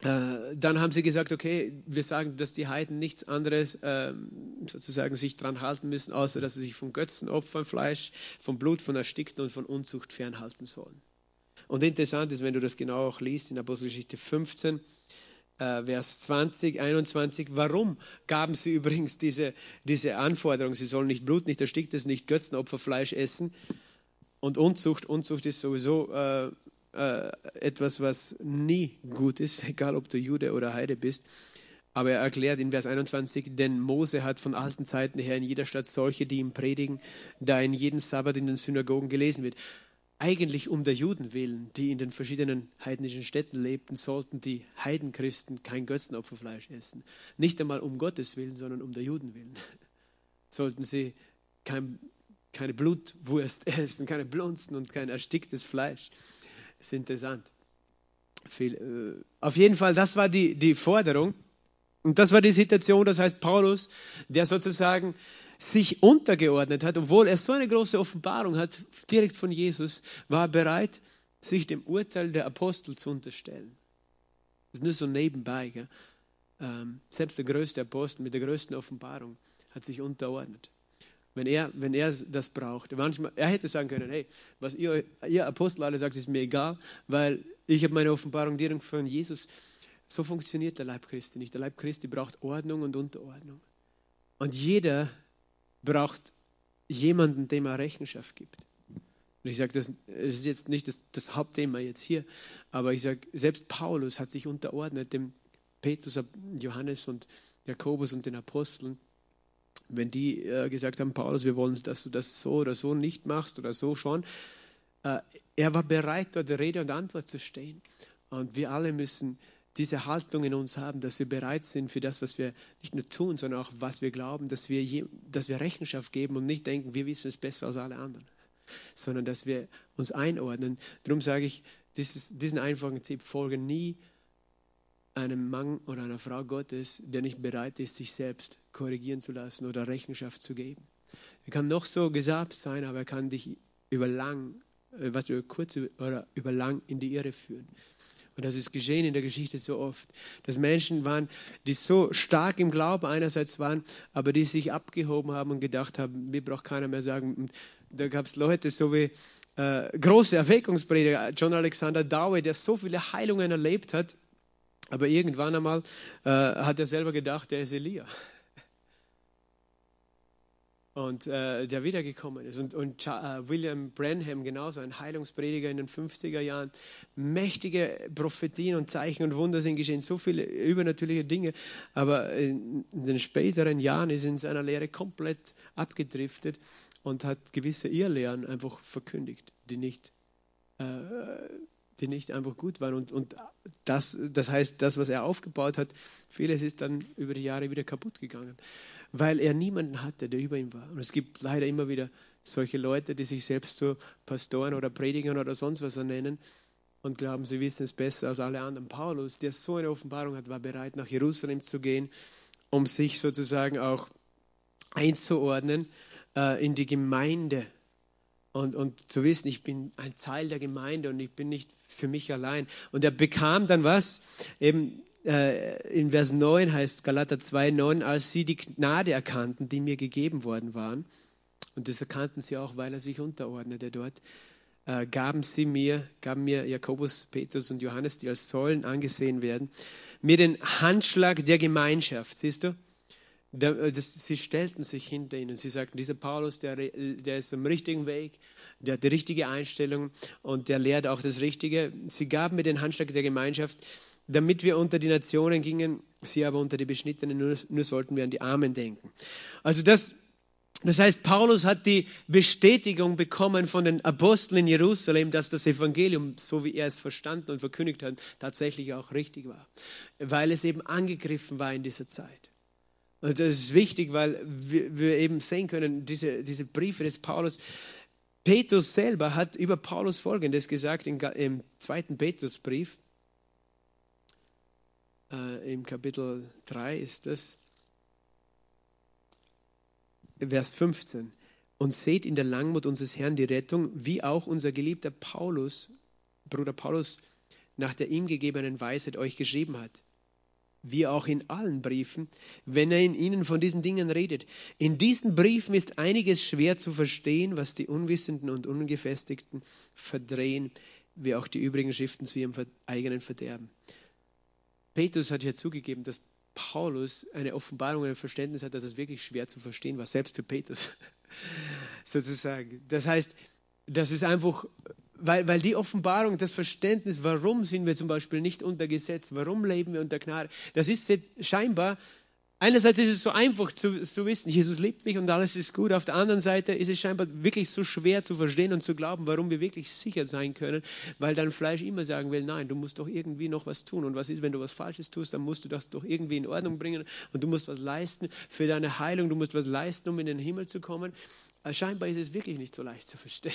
dann haben sie gesagt, okay, wir sagen, dass die Heiden nichts anderes ähm, sozusagen sich dran halten müssen, außer dass sie sich von Götzenopfern, Fleisch, vom Blut von Erstickten und von Unzucht fernhalten sollen. Und interessant ist, wenn du das genau auch liest in Apostelgeschichte 15, äh, Vers 20, 21, warum gaben sie übrigens diese, diese Anforderung, sie sollen nicht Blut, nicht Ersticktes, nicht Götzenopferfleisch essen und Unzucht, Unzucht ist sowieso äh, äh, etwas, was nie gut ist, *laughs* egal ob du Jude oder Heide bist. Aber er erklärt in Vers 21, denn Mose hat von alten Zeiten her in jeder Stadt solche, die ihm predigen, da in jedem Sabbat in den Synagogen gelesen wird. Eigentlich um der Juden willen, die in den verschiedenen heidnischen Städten lebten, sollten die Heidenchristen kein Götzenopferfleisch essen. Nicht einmal um Gottes willen, sondern um der Juden willen. *laughs* Sollten sie kein, keine Blutwurst *laughs* essen, keine Blunzen und kein ersticktes Fleisch. Ist interessant. Viel, äh, auf jeden Fall, das war die, die Forderung. Und das war die Situation, das heißt Paulus, der sozusagen sich untergeordnet hat, obwohl er so eine große Offenbarung hat, direkt von Jesus, war bereit, sich dem Urteil der Apostel zu unterstellen. Das ist nur so nebenbei. Ähm, selbst der größte Apostel mit der größten Offenbarung hat sich unterordnet wenn er, wenn er das braucht. Manchmal, er hätte sagen können, hey, was ihr, ihr Apostel alle sagt, ist mir egal, weil ich habe meine Offenbarung direkt von Jesus. So funktioniert der Leib Christi nicht. Der Leib Christi braucht Ordnung und Unterordnung. Und jeder braucht jemanden, dem er Rechenschaft gibt. Und ich sage, das, ist jetzt nicht das, das Hauptthema jetzt hier, aber ich sage, selbst Paulus hat sich unterordnet dem Petrus, Johannes und Jakobus und den Aposteln wenn die äh, gesagt haben, Paulus, wir wollen, dass du das so oder so nicht machst oder so schon, äh, er war bereit, dort Rede und Antwort zu stehen. Und wir alle müssen diese Haltung in uns haben, dass wir bereit sind für das, was wir nicht nur tun, sondern auch was wir glauben, dass wir, je, dass wir Rechenschaft geben und nicht denken, wir wissen es besser als alle anderen, sondern dass wir uns einordnen. Darum sage ich, dieses, diesen einfachen Tipp, folge nie einem Mann oder einer Frau Gottes, der nicht bereit ist, sich selbst korrigieren zu lassen oder Rechenschaft zu geben. Er kann noch so gesabt sein, aber er kann dich über lang, äh, was über kurz oder über lang in die Irre führen. Und das ist geschehen in der Geschichte so oft, dass Menschen waren, die so stark im Glauben einerseits waren, aber die sich abgehoben haben und gedacht haben, mir braucht keiner mehr sagen. Und da gab es Leute, so wie äh, große Erweckungsprediger, John Alexander Dowie, der so viele Heilungen erlebt hat, aber irgendwann einmal äh, hat er selber gedacht, er ist Elia und äh, der wiedergekommen ist. Und, und äh, William Branham, genauso ein Heilungsprediger in den 50er Jahren. Mächtige Prophetien und Zeichen und Wunder sind geschehen, so viele übernatürliche Dinge. Aber in, in den späteren Jahren ist in seiner Lehre komplett abgedriftet und hat gewisse Irrlehren einfach verkündigt, die nicht. Die nicht einfach gut waren. Und, und das, das heißt, das, was er aufgebaut hat, vieles ist dann über die Jahre wieder kaputt gegangen weil er niemanden hatte, der über ihm war. Und es gibt leider immer wieder solche Leute, die sich selbst so Pastoren oder Predigern oder sonst was nennen und glauben, sie wissen es besser als alle anderen. Paulus, der so eine Offenbarung hat, war bereit, nach Jerusalem zu gehen, um sich sozusagen auch einzuordnen äh, in die Gemeinde und, und zu wissen, ich bin ein Teil der Gemeinde und ich bin nicht für mich allein. Und er bekam dann was? Eben äh, in Vers 9 heißt Galater 2, 9, als sie die Gnade erkannten, die mir gegeben worden waren, und das erkannten sie auch, weil er sich unterordnete dort, äh, gaben sie mir, gaben mir Jakobus, Petrus und Johannes, die als Säulen angesehen werden, mir den Handschlag der Gemeinschaft, siehst du? Äh, sie stellten sich hinter ihnen. Sie sagten, dieser Paulus, der, der ist am richtigen Weg, der hat die richtige Einstellung und der lehrt auch das Richtige. Sie gaben mir den Handschlag der Gemeinschaft damit wir unter die Nationen gingen, sie aber unter die Beschnittenen, nur, nur sollten wir an die Armen denken. Also das, das heißt, Paulus hat die Bestätigung bekommen von den Aposteln in Jerusalem, dass das Evangelium, so wie er es verstanden und verkündigt hat, tatsächlich auch richtig war, weil es eben angegriffen war in dieser Zeit. Und das ist wichtig, weil wir, eben sehen können, diese, diese Briefe des Paulus, Petrus selber hat über Paulus Folgendes gesagt im zweiten Petrusbrief, äh, im Kapitel 3 ist es, Vers 15. Und seht in der Langmut unseres Herrn die Rettung, wie auch unser geliebter Paulus, Bruder Paulus, nach der ihm gegebenen Weisheit euch geschrieben hat. Wie auch in allen Briefen, wenn er in ihnen von diesen Dingen redet. In diesen Briefen ist einiges schwer zu verstehen, was die Unwissenden und Ungefestigten verdrehen, wie auch die übrigen Schriften zu ihrem eigenen Verderben. Petrus hat ja zugegeben, dass Paulus eine Offenbarung, ein Verständnis hat, dass es wirklich schwer zu verstehen war, selbst für Petrus *laughs* sozusagen. Das heißt, das ist einfach, weil, weil die Offenbarung, das Verständnis, warum sind wir zum Beispiel nicht unter Gesetz, warum leben wir unter Gnade, das ist jetzt scheinbar Einerseits ist es so einfach zu, zu, wissen, Jesus liebt mich und alles ist gut. Auf der anderen Seite ist es scheinbar wirklich so schwer zu verstehen und zu glauben, warum wir wirklich sicher sein können, weil dein Fleisch immer sagen will, nein, du musst doch irgendwie noch was tun. Und was ist, wenn du was Falsches tust, dann musst du das doch irgendwie in Ordnung bringen und du musst was leisten für deine Heilung, du musst was leisten, um in den Himmel zu kommen. Aber scheinbar ist es wirklich nicht so leicht zu verstehen.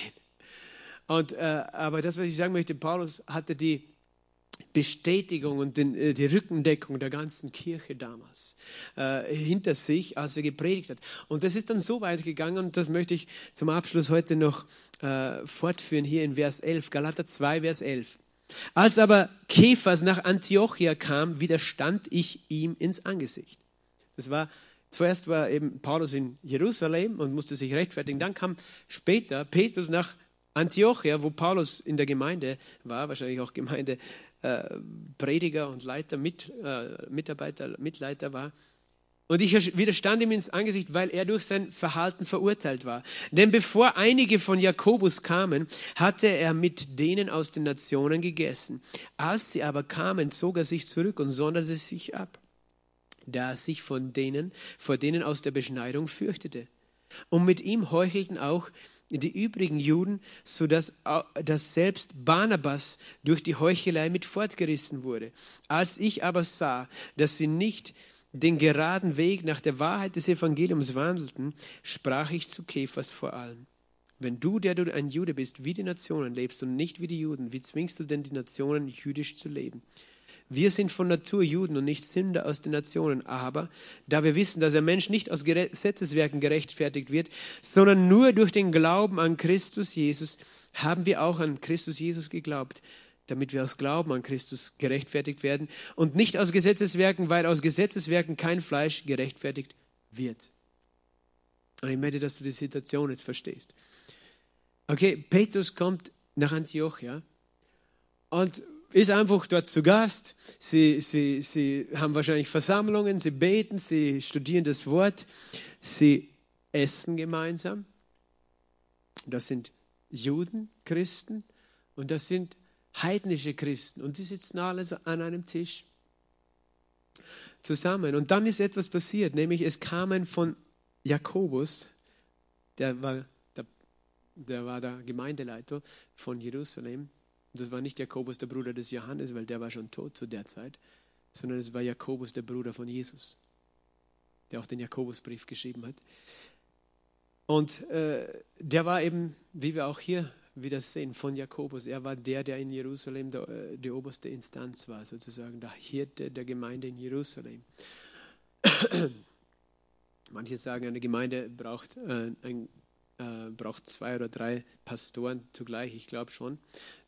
Und, äh, aber das, was ich sagen möchte, Paulus hatte die Bestätigung und den, äh, die Rückendeckung der ganzen Kirche damals äh, hinter sich, als er gepredigt hat. Und das ist dann so weit gegangen, und das möchte ich zum Abschluss heute noch äh, fortführen, hier in Vers 11, Galater 2, Vers 11. Als aber Kephas nach Antiochia kam, widerstand ich ihm ins Angesicht. Das war Zuerst war eben Paulus in Jerusalem und musste sich rechtfertigen. Dann kam später Petrus nach Antiochia, wo Paulus in der Gemeinde war, wahrscheinlich auch Gemeinde äh, und Leiter, mit, äh, Mitarbeiter, Mitleiter war. Und ich widerstand ihm ins Angesicht, weil er durch sein Verhalten verurteilt war. Denn bevor einige von Jakobus kamen, hatte er mit denen aus den Nationen gegessen. Als sie aber kamen, zog er sich zurück und sonderte sich ab, da er sich von denen, vor denen aus der Beschneidung fürchtete. Und mit ihm heuchelten auch die übrigen Juden, sodass dass selbst Barnabas durch die Heuchelei mit fortgerissen wurde. Als ich aber sah, dass sie nicht den geraden Weg nach der Wahrheit des Evangeliums wandelten, sprach ich zu Kephas vor allem. Wenn du, der du ein Jude bist, wie die Nationen lebst und nicht wie die Juden, wie zwingst du denn die Nationen, jüdisch zu leben? Wir sind von Natur Juden und nicht Sünder aus den Nationen. Aber da wir wissen, dass der Mensch nicht aus Gesetzeswerken gerechtfertigt wird, sondern nur durch den Glauben an Christus Jesus, haben wir auch an Christus Jesus geglaubt, damit wir aus Glauben an Christus gerechtfertigt werden und nicht aus Gesetzeswerken, weil aus Gesetzeswerken kein Fleisch gerechtfertigt wird. Und ich möchte, dass du die Situation jetzt verstehst. Okay, Petrus kommt nach Antiochia und ist einfach dort zu Gast. Sie, sie, sie haben wahrscheinlich Versammlungen, sie beten, sie studieren das Wort, sie essen gemeinsam. Das sind Juden, Christen und das sind heidnische Christen und sie sitzen alle an einem Tisch zusammen. Und dann ist etwas passiert, nämlich es kamen von Jakobus, der war der, der, war der Gemeindeleiter von Jerusalem. Und das war nicht Jakobus, der Bruder des Johannes, weil der war schon tot zu der Zeit, sondern es war Jakobus, der Bruder von Jesus, der auch den Jakobusbrief geschrieben hat. Und äh, der war eben, wie wir auch hier wieder sehen, von Jakobus. Er war der, der in Jerusalem der, äh, die oberste Instanz war, sozusagen der Hirte der Gemeinde in Jerusalem. *clears throat* Manche sagen, eine Gemeinde braucht, äh, ein, äh, braucht zwei oder drei Pastoren zugleich. Ich glaube schon,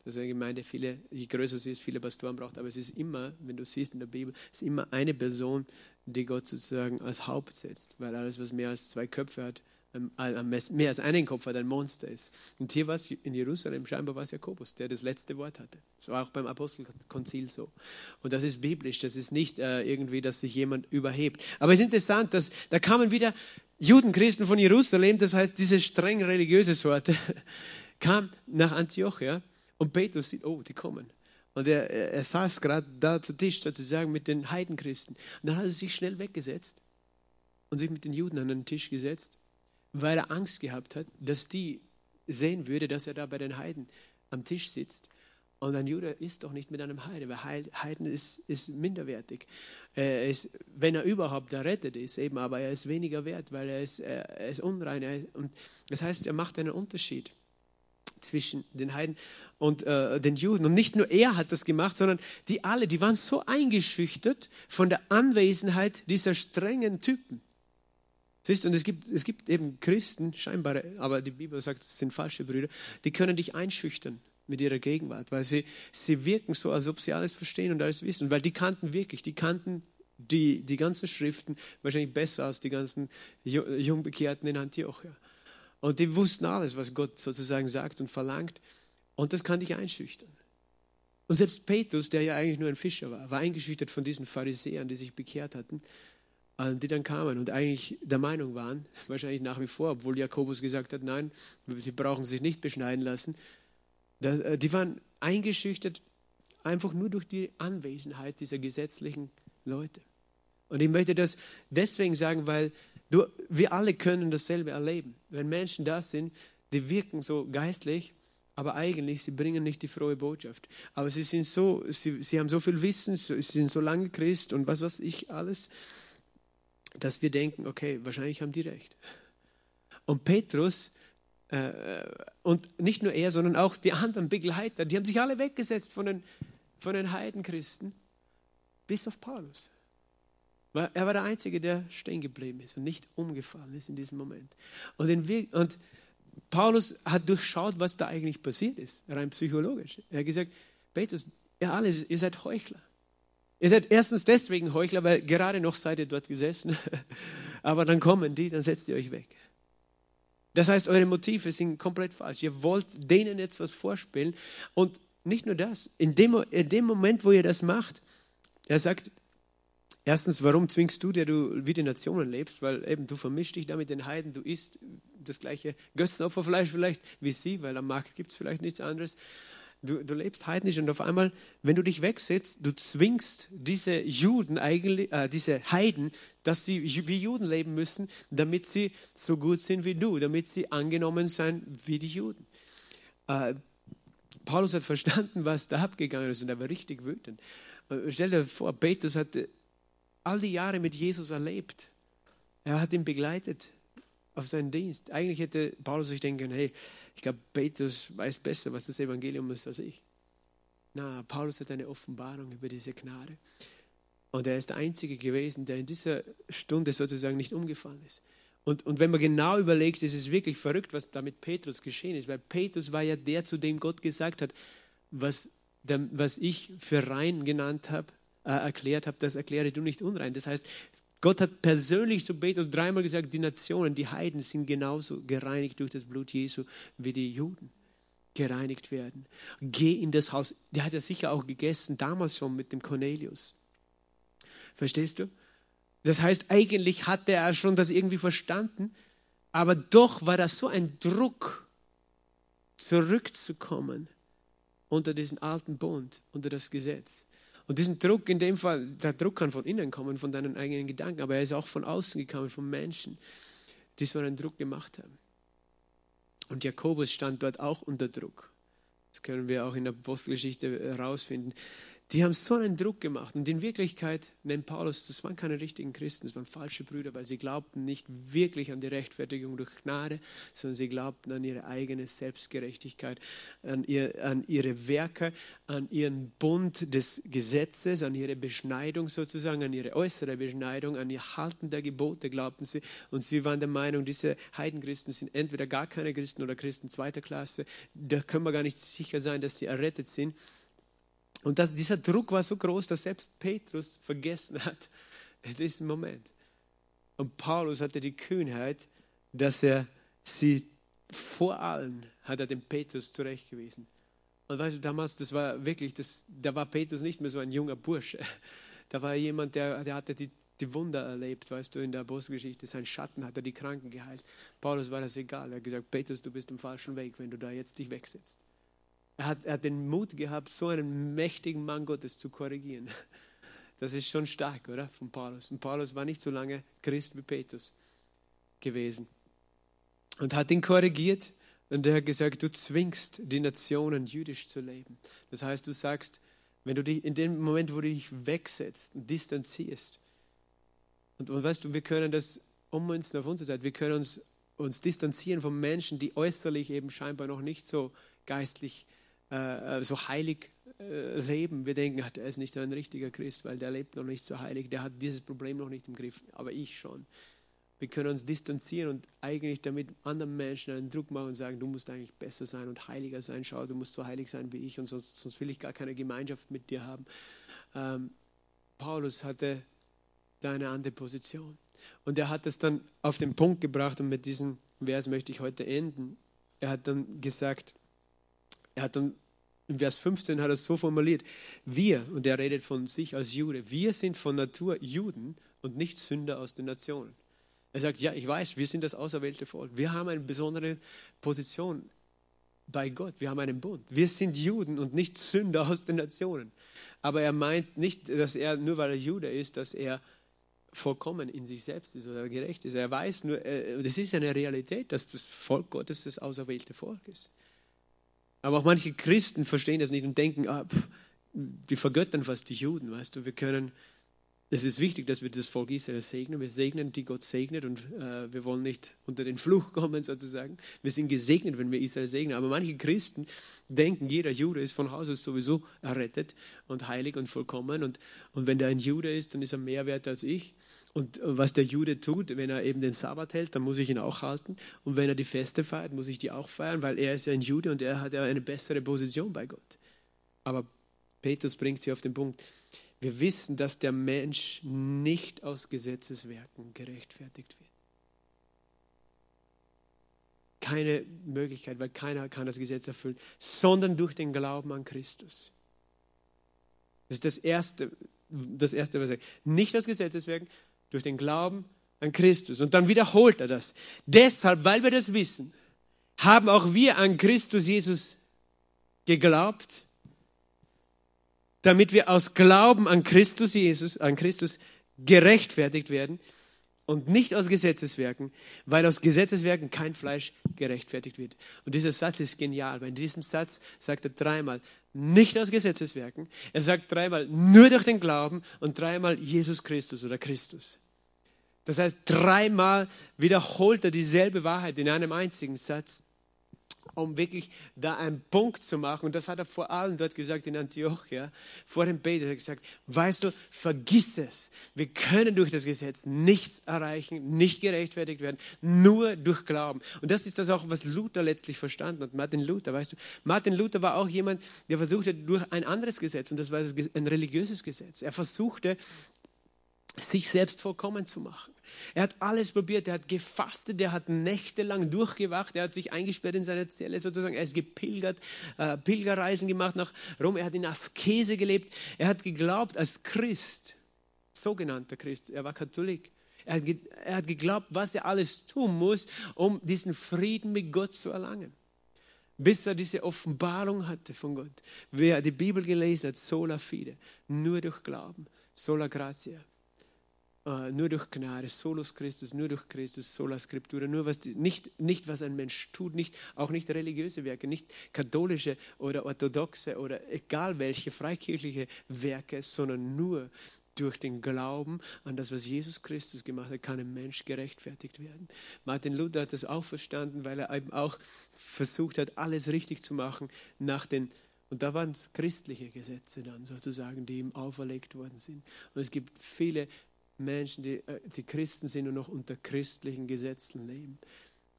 dass eine Gemeinde viele, je größer sie ist, viele Pastoren braucht. Aber es ist immer, wenn du siehst in der Bibel, es ist immer eine Person, die Gott sozusagen als Haupt setzt. Weil alles, was mehr als zwei Köpfe hat, mehr als einen Kopf hat, ein Monster ist. Und hier war es in Jerusalem, scheinbar war es Jakobus, der das letzte Wort hatte. Das war auch beim Apostelkonzil so. Und das ist biblisch, das ist nicht äh, irgendwie, dass sich jemand überhebt. Aber es ist interessant, dass da kamen wieder Judenchristen von Jerusalem, das heißt, diese streng religiöse Sorte, *laughs* kam nach Antiochia und Petrus sieht, oh, die kommen. Und er, er saß gerade da zu Tisch sozusagen mit den Heidenchristen. Und dann hat er sich schnell weggesetzt und sich mit den Juden an den Tisch gesetzt weil er Angst gehabt hat, dass die sehen würde, dass er da bei den Heiden am Tisch sitzt. Und ein Jude ist doch nicht mit einem Heiden, weil Heiden ist, ist minderwertig. Er ist, wenn er überhaupt errettet ist, eben, aber er ist weniger wert, weil er ist, er ist unrein. Und das heißt, er macht einen Unterschied zwischen den Heiden und äh, den Juden. Und nicht nur er hat das gemacht, sondern die alle, die waren so eingeschüchtert von der Anwesenheit dieser strengen Typen. Siehst du, und es gibt, es gibt eben Christen, scheinbare, aber die Bibel sagt, es sind falsche Brüder, die können dich einschüchtern mit ihrer Gegenwart, weil sie, sie wirken so, als ob sie alles verstehen und alles wissen. Weil die kannten wirklich, die kannten die, die ganzen Schriften wahrscheinlich besser als die ganzen Jungbekehrten in Antiochia. Und die wussten alles, was Gott sozusagen sagt und verlangt. Und das kann dich einschüchtern. Und selbst Petrus, der ja eigentlich nur ein Fischer war, war eingeschüchtert von diesen Pharisäern, die sich bekehrt hatten die dann kamen und eigentlich der Meinung waren, *laughs* wahrscheinlich nach wie vor, obwohl Jakobus gesagt hat, nein, sie brauchen sich nicht beschneiden lassen, äh, die waren eingeschüchtert einfach nur durch die Anwesenheit dieser gesetzlichen Leute. Und ich möchte das deswegen sagen, weil du, wir alle können dasselbe erleben. Wenn Menschen da sind, die wirken so geistlich, aber eigentlich, sie bringen nicht die frohe Botschaft. Aber sie sind so, sie, sie haben so viel Wissen, sie sind so lange Christ und was weiß ich alles dass wir denken, okay, wahrscheinlich haben die recht. Und Petrus, äh, und nicht nur er, sondern auch die anderen Begleiter, die haben sich alle weggesetzt von den, von den Heidenchristen, bis auf Paulus. Weil er war der Einzige, der stehen geblieben ist und nicht umgefallen ist in diesem Moment. Und, in, und Paulus hat durchschaut, was da eigentlich passiert ist, rein psychologisch. Er hat gesagt, Petrus, ihr alle, ihr seid Heuchler. Ihr seid erstens deswegen Heuchler, weil gerade noch seid ihr dort gesessen. *laughs* Aber dann kommen die, dann setzt ihr euch weg. Das heißt, eure Motive sind komplett falsch. Ihr wollt denen jetzt was vorspielen. Und nicht nur das, in dem, in dem Moment, wo ihr das macht, er sagt, erstens, warum zwingst du, der du wie die Nationen lebst? Weil eben du vermischst dich da mit den Heiden, du isst das gleiche Götzenopferfleisch vielleicht wie sie, weil am Markt gibt es vielleicht nichts anderes. Du, du lebst heidnisch und auf einmal, wenn du dich wegsetzt, du zwingst diese Juden eigentlich, äh, diese Heiden, dass sie wie Juden leben müssen, damit sie so gut sind wie du, damit sie angenommen sein wie die Juden. Äh, Paulus hat verstanden, was da abgegangen ist und er war richtig wütend. Äh, stell dir vor, Petrus hat all die Jahre mit Jesus erlebt. Er hat ihn begleitet auf seinen Dienst. Eigentlich hätte Paulus sich denken, hey, ich glaube, Petrus weiß besser, was das Evangelium ist, als ich. Na, Paulus hat eine Offenbarung über diese Gnade. Und er ist der Einzige gewesen, der in dieser Stunde sozusagen nicht umgefallen ist. Und, und wenn man genau überlegt, ist es wirklich verrückt, was da mit Petrus geschehen ist, weil Petrus war ja der, zu dem Gott gesagt hat, was, der, was ich für rein genannt habe, äh, erklärt habe, das erkläre du nicht unrein. Das heißt, Gott hat persönlich zu Petrus dreimal gesagt, die Nationen, die Heiden sind genauso gereinigt durch das Blut Jesu wie die Juden gereinigt werden. Geh in das Haus. Der hat ja sicher auch gegessen, damals schon mit dem Cornelius. Verstehst du? Das heißt, eigentlich hatte er schon das irgendwie verstanden, aber doch war das so ein Druck, zurückzukommen unter diesen alten Bund, unter das Gesetz. Und diesen Druck, in dem Fall, der Druck kann von innen kommen, von deinen eigenen Gedanken, aber er ist auch von außen gekommen, von Menschen, die so einen Druck gemacht haben. Und Jakobus stand dort auch unter Druck. Das können wir auch in der Apostelgeschichte herausfinden die haben so einen Druck gemacht. Und in Wirklichkeit nennt Paulus, das waren keine richtigen Christen, das waren falsche Brüder, weil sie glaubten nicht wirklich an die Rechtfertigung durch Gnade, sondern sie glaubten an ihre eigene Selbstgerechtigkeit, an, ihr, an ihre Werke, an ihren Bund des Gesetzes, an ihre Beschneidung sozusagen, an ihre äußere Beschneidung, an ihr Halten der Gebote glaubten sie. Und sie waren der Meinung, diese Heidenchristen sind entweder gar keine Christen oder Christen zweiter Klasse. Da können wir gar nicht sicher sein, dass sie errettet sind. Und das, dieser Druck war so groß, dass selbst Petrus vergessen hat *laughs* in diesem Moment. Und Paulus hatte die Kühnheit, dass er sie vor allen hat er den Petrus zurechtgewiesen. Und weißt du, damals, das war wirklich, das, da war Petrus nicht mehr so ein junger Bursche. *laughs* Da war jemand, der, der hatte die, die Wunder erlebt, weißt du, in der Apostelgeschichte. Sein Schatten hat er die Kranken geheilt. Paulus war das egal. Er hat gesagt, Petrus, du bist im falschen Weg, wenn du da jetzt dich wegsetzt. Er hat, er hat den Mut gehabt, so einen mächtigen Mann Gottes zu korrigieren. Das ist schon stark, oder? Von Paulus. Und Paulus war nicht so lange Christ wie Petrus gewesen. Und hat ihn korrigiert und er hat gesagt, du zwingst die Nationen jüdisch zu leben. Das heißt, du sagst, wenn du dich in dem Moment, wo du dich wegsetzt und distanzierst, und, und weißt du, wir können das ummünzen auf unsere Seite, wir können uns, uns distanzieren von Menschen, die äußerlich eben scheinbar noch nicht so geistlich äh, so heilig äh, leben. Wir denken, ach, der ist nicht ein richtiger Christ, weil der lebt noch nicht so heilig, der hat dieses Problem noch nicht im Griff, aber ich schon. Wir können uns distanzieren und eigentlich damit anderen Menschen einen Druck machen und sagen, du musst eigentlich besser sein und heiliger sein. Schau, du musst so heilig sein wie ich und sonst, sonst will ich gar keine Gemeinschaft mit dir haben. Ähm, Paulus hatte da eine andere Position. Und er hat es dann auf den Punkt gebracht und mit diesem Vers möchte ich heute enden. Er hat dann gesagt, er hat dann in Vers 15 hat er es so formuliert, wir, und er redet von sich als Jude, wir sind von Natur Juden und nicht Sünder aus den Nationen. Er sagt, ja, ich weiß, wir sind das auserwählte Volk. Wir haben eine besondere Position bei Gott. Wir haben einen Bund. Wir sind Juden und nicht Sünder aus den Nationen. Aber er meint nicht, dass er, nur weil er Jude ist, dass er vollkommen in sich selbst ist oder gerecht ist. Er weiß nur, äh, das ist eine Realität, dass das Volk Gottes das auserwählte Volk ist. Aber auch manche Christen verstehen das nicht und denken, ah, pff, die vergöttern fast die Juden, weißt du. Wir können, es ist wichtig, dass wir das Volk Israel segnen. Wir segnen, die Gott segnet und äh, wir wollen nicht unter den Fluch kommen *laughs* sozusagen. Wir sind gesegnet, wenn wir Israel segnen. Aber manche Christen denken, jeder Jude ist von Haus aus sowieso errettet und heilig und vollkommen. Und, und wenn der ein Jude ist, dann ist er mehr wert als ich. Und was der Jude tut, wenn er eben den Sabbat hält, dann muss ich ihn auch halten. Und wenn er die Feste feiert, muss ich die auch feiern, weil er ist ja ein Jude und er hat ja eine bessere Position bei Gott. Aber Petrus bringt sie auf den Punkt. Wir wissen, dass der Mensch nicht aus Gesetzeswerken gerechtfertigt wird. Keine Möglichkeit, weil keiner kann das Gesetz erfüllen, sondern durch den Glauben an Christus. Das ist das Erste, das Erste, was er sagt. Nicht aus Gesetzeswerken, durch den Glauben an Christus. Und dann wiederholt er das. Deshalb, weil wir das wissen, haben auch wir an Christus Jesus geglaubt, damit wir aus Glauben an Christus Jesus, an Christus gerechtfertigt werden und nicht aus Gesetzeswerken, weil aus Gesetzeswerken kein Fleisch gerechtfertigt wird. Und dieser Satz ist genial, weil in diesem Satz sagt er dreimal, nicht aus Gesetzeswerken, er sagt dreimal nur durch den Glauben und dreimal Jesus Christus oder Christus. Das heißt, dreimal wiederholt er dieselbe Wahrheit in einem einzigen Satz. Um wirklich da einen Punkt zu machen. Und das hat er vor allem dort gesagt in Antiochia, vor dem Beten. Er hat gesagt, weißt du, vergiss es. Wir können durch das Gesetz nichts erreichen, nicht gerechtfertigt werden, nur durch Glauben. Und das ist das auch, was Luther letztlich verstanden hat. Martin Luther, weißt du, Martin Luther war auch jemand, der versuchte durch ein anderes Gesetz, und das war ein religiöses Gesetz. Er versuchte, sich selbst vollkommen zu machen. Er hat alles probiert, er hat gefastet, er hat nächtelang durchgewacht, er hat sich eingesperrt in seiner Zelle sozusagen, er ist gepilgert, äh, Pilgerreisen gemacht nach Rom, er hat in Askese gelebt, er hat geglaubt als Christ, sogenannter Christ, er war Katholik, er hat, er hat geglaubt, was er alles tun muss, um diesen Frieden mit Gott zu erlangen bis er diese Offenbarung hatte von Gott. Wer die Bibel gelesen hat, sola fide, nur durch Glauben, sola gratia, Uh, nur durch Gnade, solus Christus, nur durch Christus, sola Scriptura, nur was nicht, nicht was ein Mensch tut, nicht, auch nicht religiöse Werke, nicht katholische oder orthodoxe oder egal welche freikirchliche Werke, sondern nur durch den Glauben an das, was Jesus Christus gemacht hat, kann ein Mensch gerechtfertigt werden. Martin Luther hat das auch verstanden, weil er eben auch versucht hat, alles richtig zu machen nach den und da waren es christliche Gesetze dann sozusagen, die ihm auferlegt worden sind. Und es gibt viele Menschen, die, äh, die Christen sind und noch unter christlichen Gesetzen leben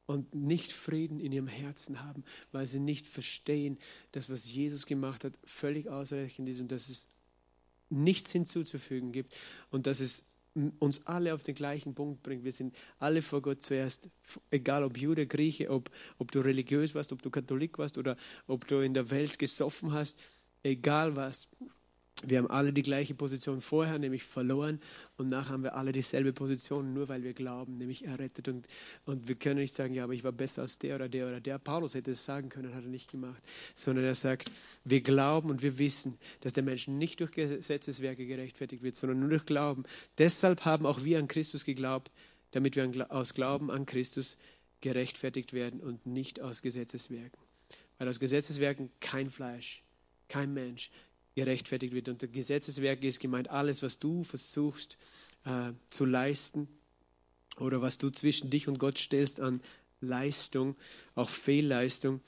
und nicht Frieden in ihrem Herzen haben, weil sie nicht verstehen, dass was Jesus gemacht hat, völlig ausreichend ist und dass es nichts hinzuzufügen gibt und dass es uns alle auf den gleichen Punkt bringt. Wir sind alle vor Gott zuerst, egal ob Jude, Grieche, ob, ob du religiös warst, ob du Katholik warst oder ob du in der Welt gesoffen hast, egal was. Wir haben alle die gleiche Position vorher, nämlich verloren, und nachher haben wir alle dieselbe Position, nur weil wir glauben, nämlich errettet. Und, und wir können nicht sagen, ja, aber ich war besser als der oder der oder der. Paulus hätte es sagen können, hat er nicht gemacht, sondern er sagt, wir glauben und wir wissen, dass der Mensch nicht durch Gesetzeswerke gerechtfertigt wird, sondern nur durch Glauben. Deshalb haben auch wir an Christus geglaubt, damit wir aus Glauben an Christus gerechtfertigt werden und nicht aus Gesetzeswerken. Weil aus Gesetzeswerken kein Fleisch, kein Mensch, gerechtfertigt wird. Und der Gesetzeswerk ist gemeint alles, was du versuchst äh, zu leisten oder was du zwischen dich und Gott stellst an Leistung, auch Fehlleistung,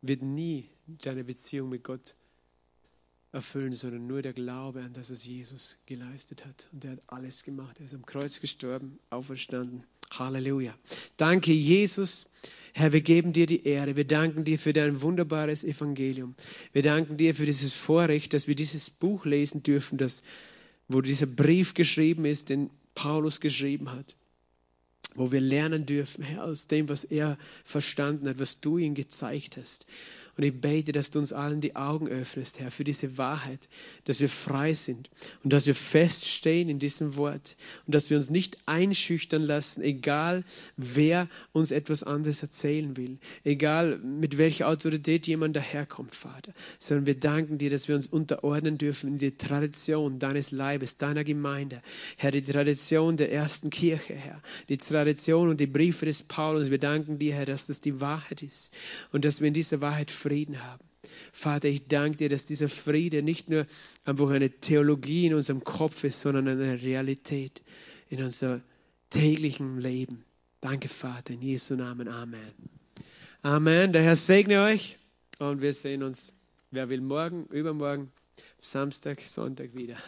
wird nie deine Beziehung mit Gott erfüllen, sondern nur der Glaube an das, was Jesus geleistet hat. Und er hat alles gemacht. Er ist am Kreuz gestorben, auferstanden. Halleluja. Danke, Jesus Herr, wir geben dir die Ehre. Wir danken dir für dein wunderbares Evangelium. Wir danken dir für dieses Vorrecht, dass wir dieses Buch lesen dürfen, das, wo dieser Brief geschrieben ist, den Paulus geschrieben hat. Wo wir lernen dürfen, Herr, aus dem, was er verstanden hat, was du ihm gezeigt hast. Und ich bete, dass du uns allen die Augen öffnest, Herr, für diese Wahrheit, dass wir frei sind und dass wir feststehen in diesem Wort und dass wir uns nicht einschüchtern lassen, egal wer uns etwas anderes erzählen will, egal mit welcher Autorität jemand daherkommt, Vater, sondern wir danken dir, dass wir uns unterordnen dürfen in die Tradition deines Leibes, deiner Gemeinde, Herr, die Tradition der ersten Kirche, Herr, die Tradition und die Briefe des Paulus. Wir danken dir, Herr, dass das die Wahrheit ist und dass wir in dieser Wahrheit Frieden haben. Vater, ich danke dir, dass dieser Friede nicht nur einfach eine Theologie in unserem Kopf ist, sondern eine Realität in unserem täglichen Leben. Danke, Vater, in Jesu Namen. Amen. Amen. Der Herr segne euch und wir sehen uns, wer will, morgen, übermorgen, Samstag, Sonntag wieder.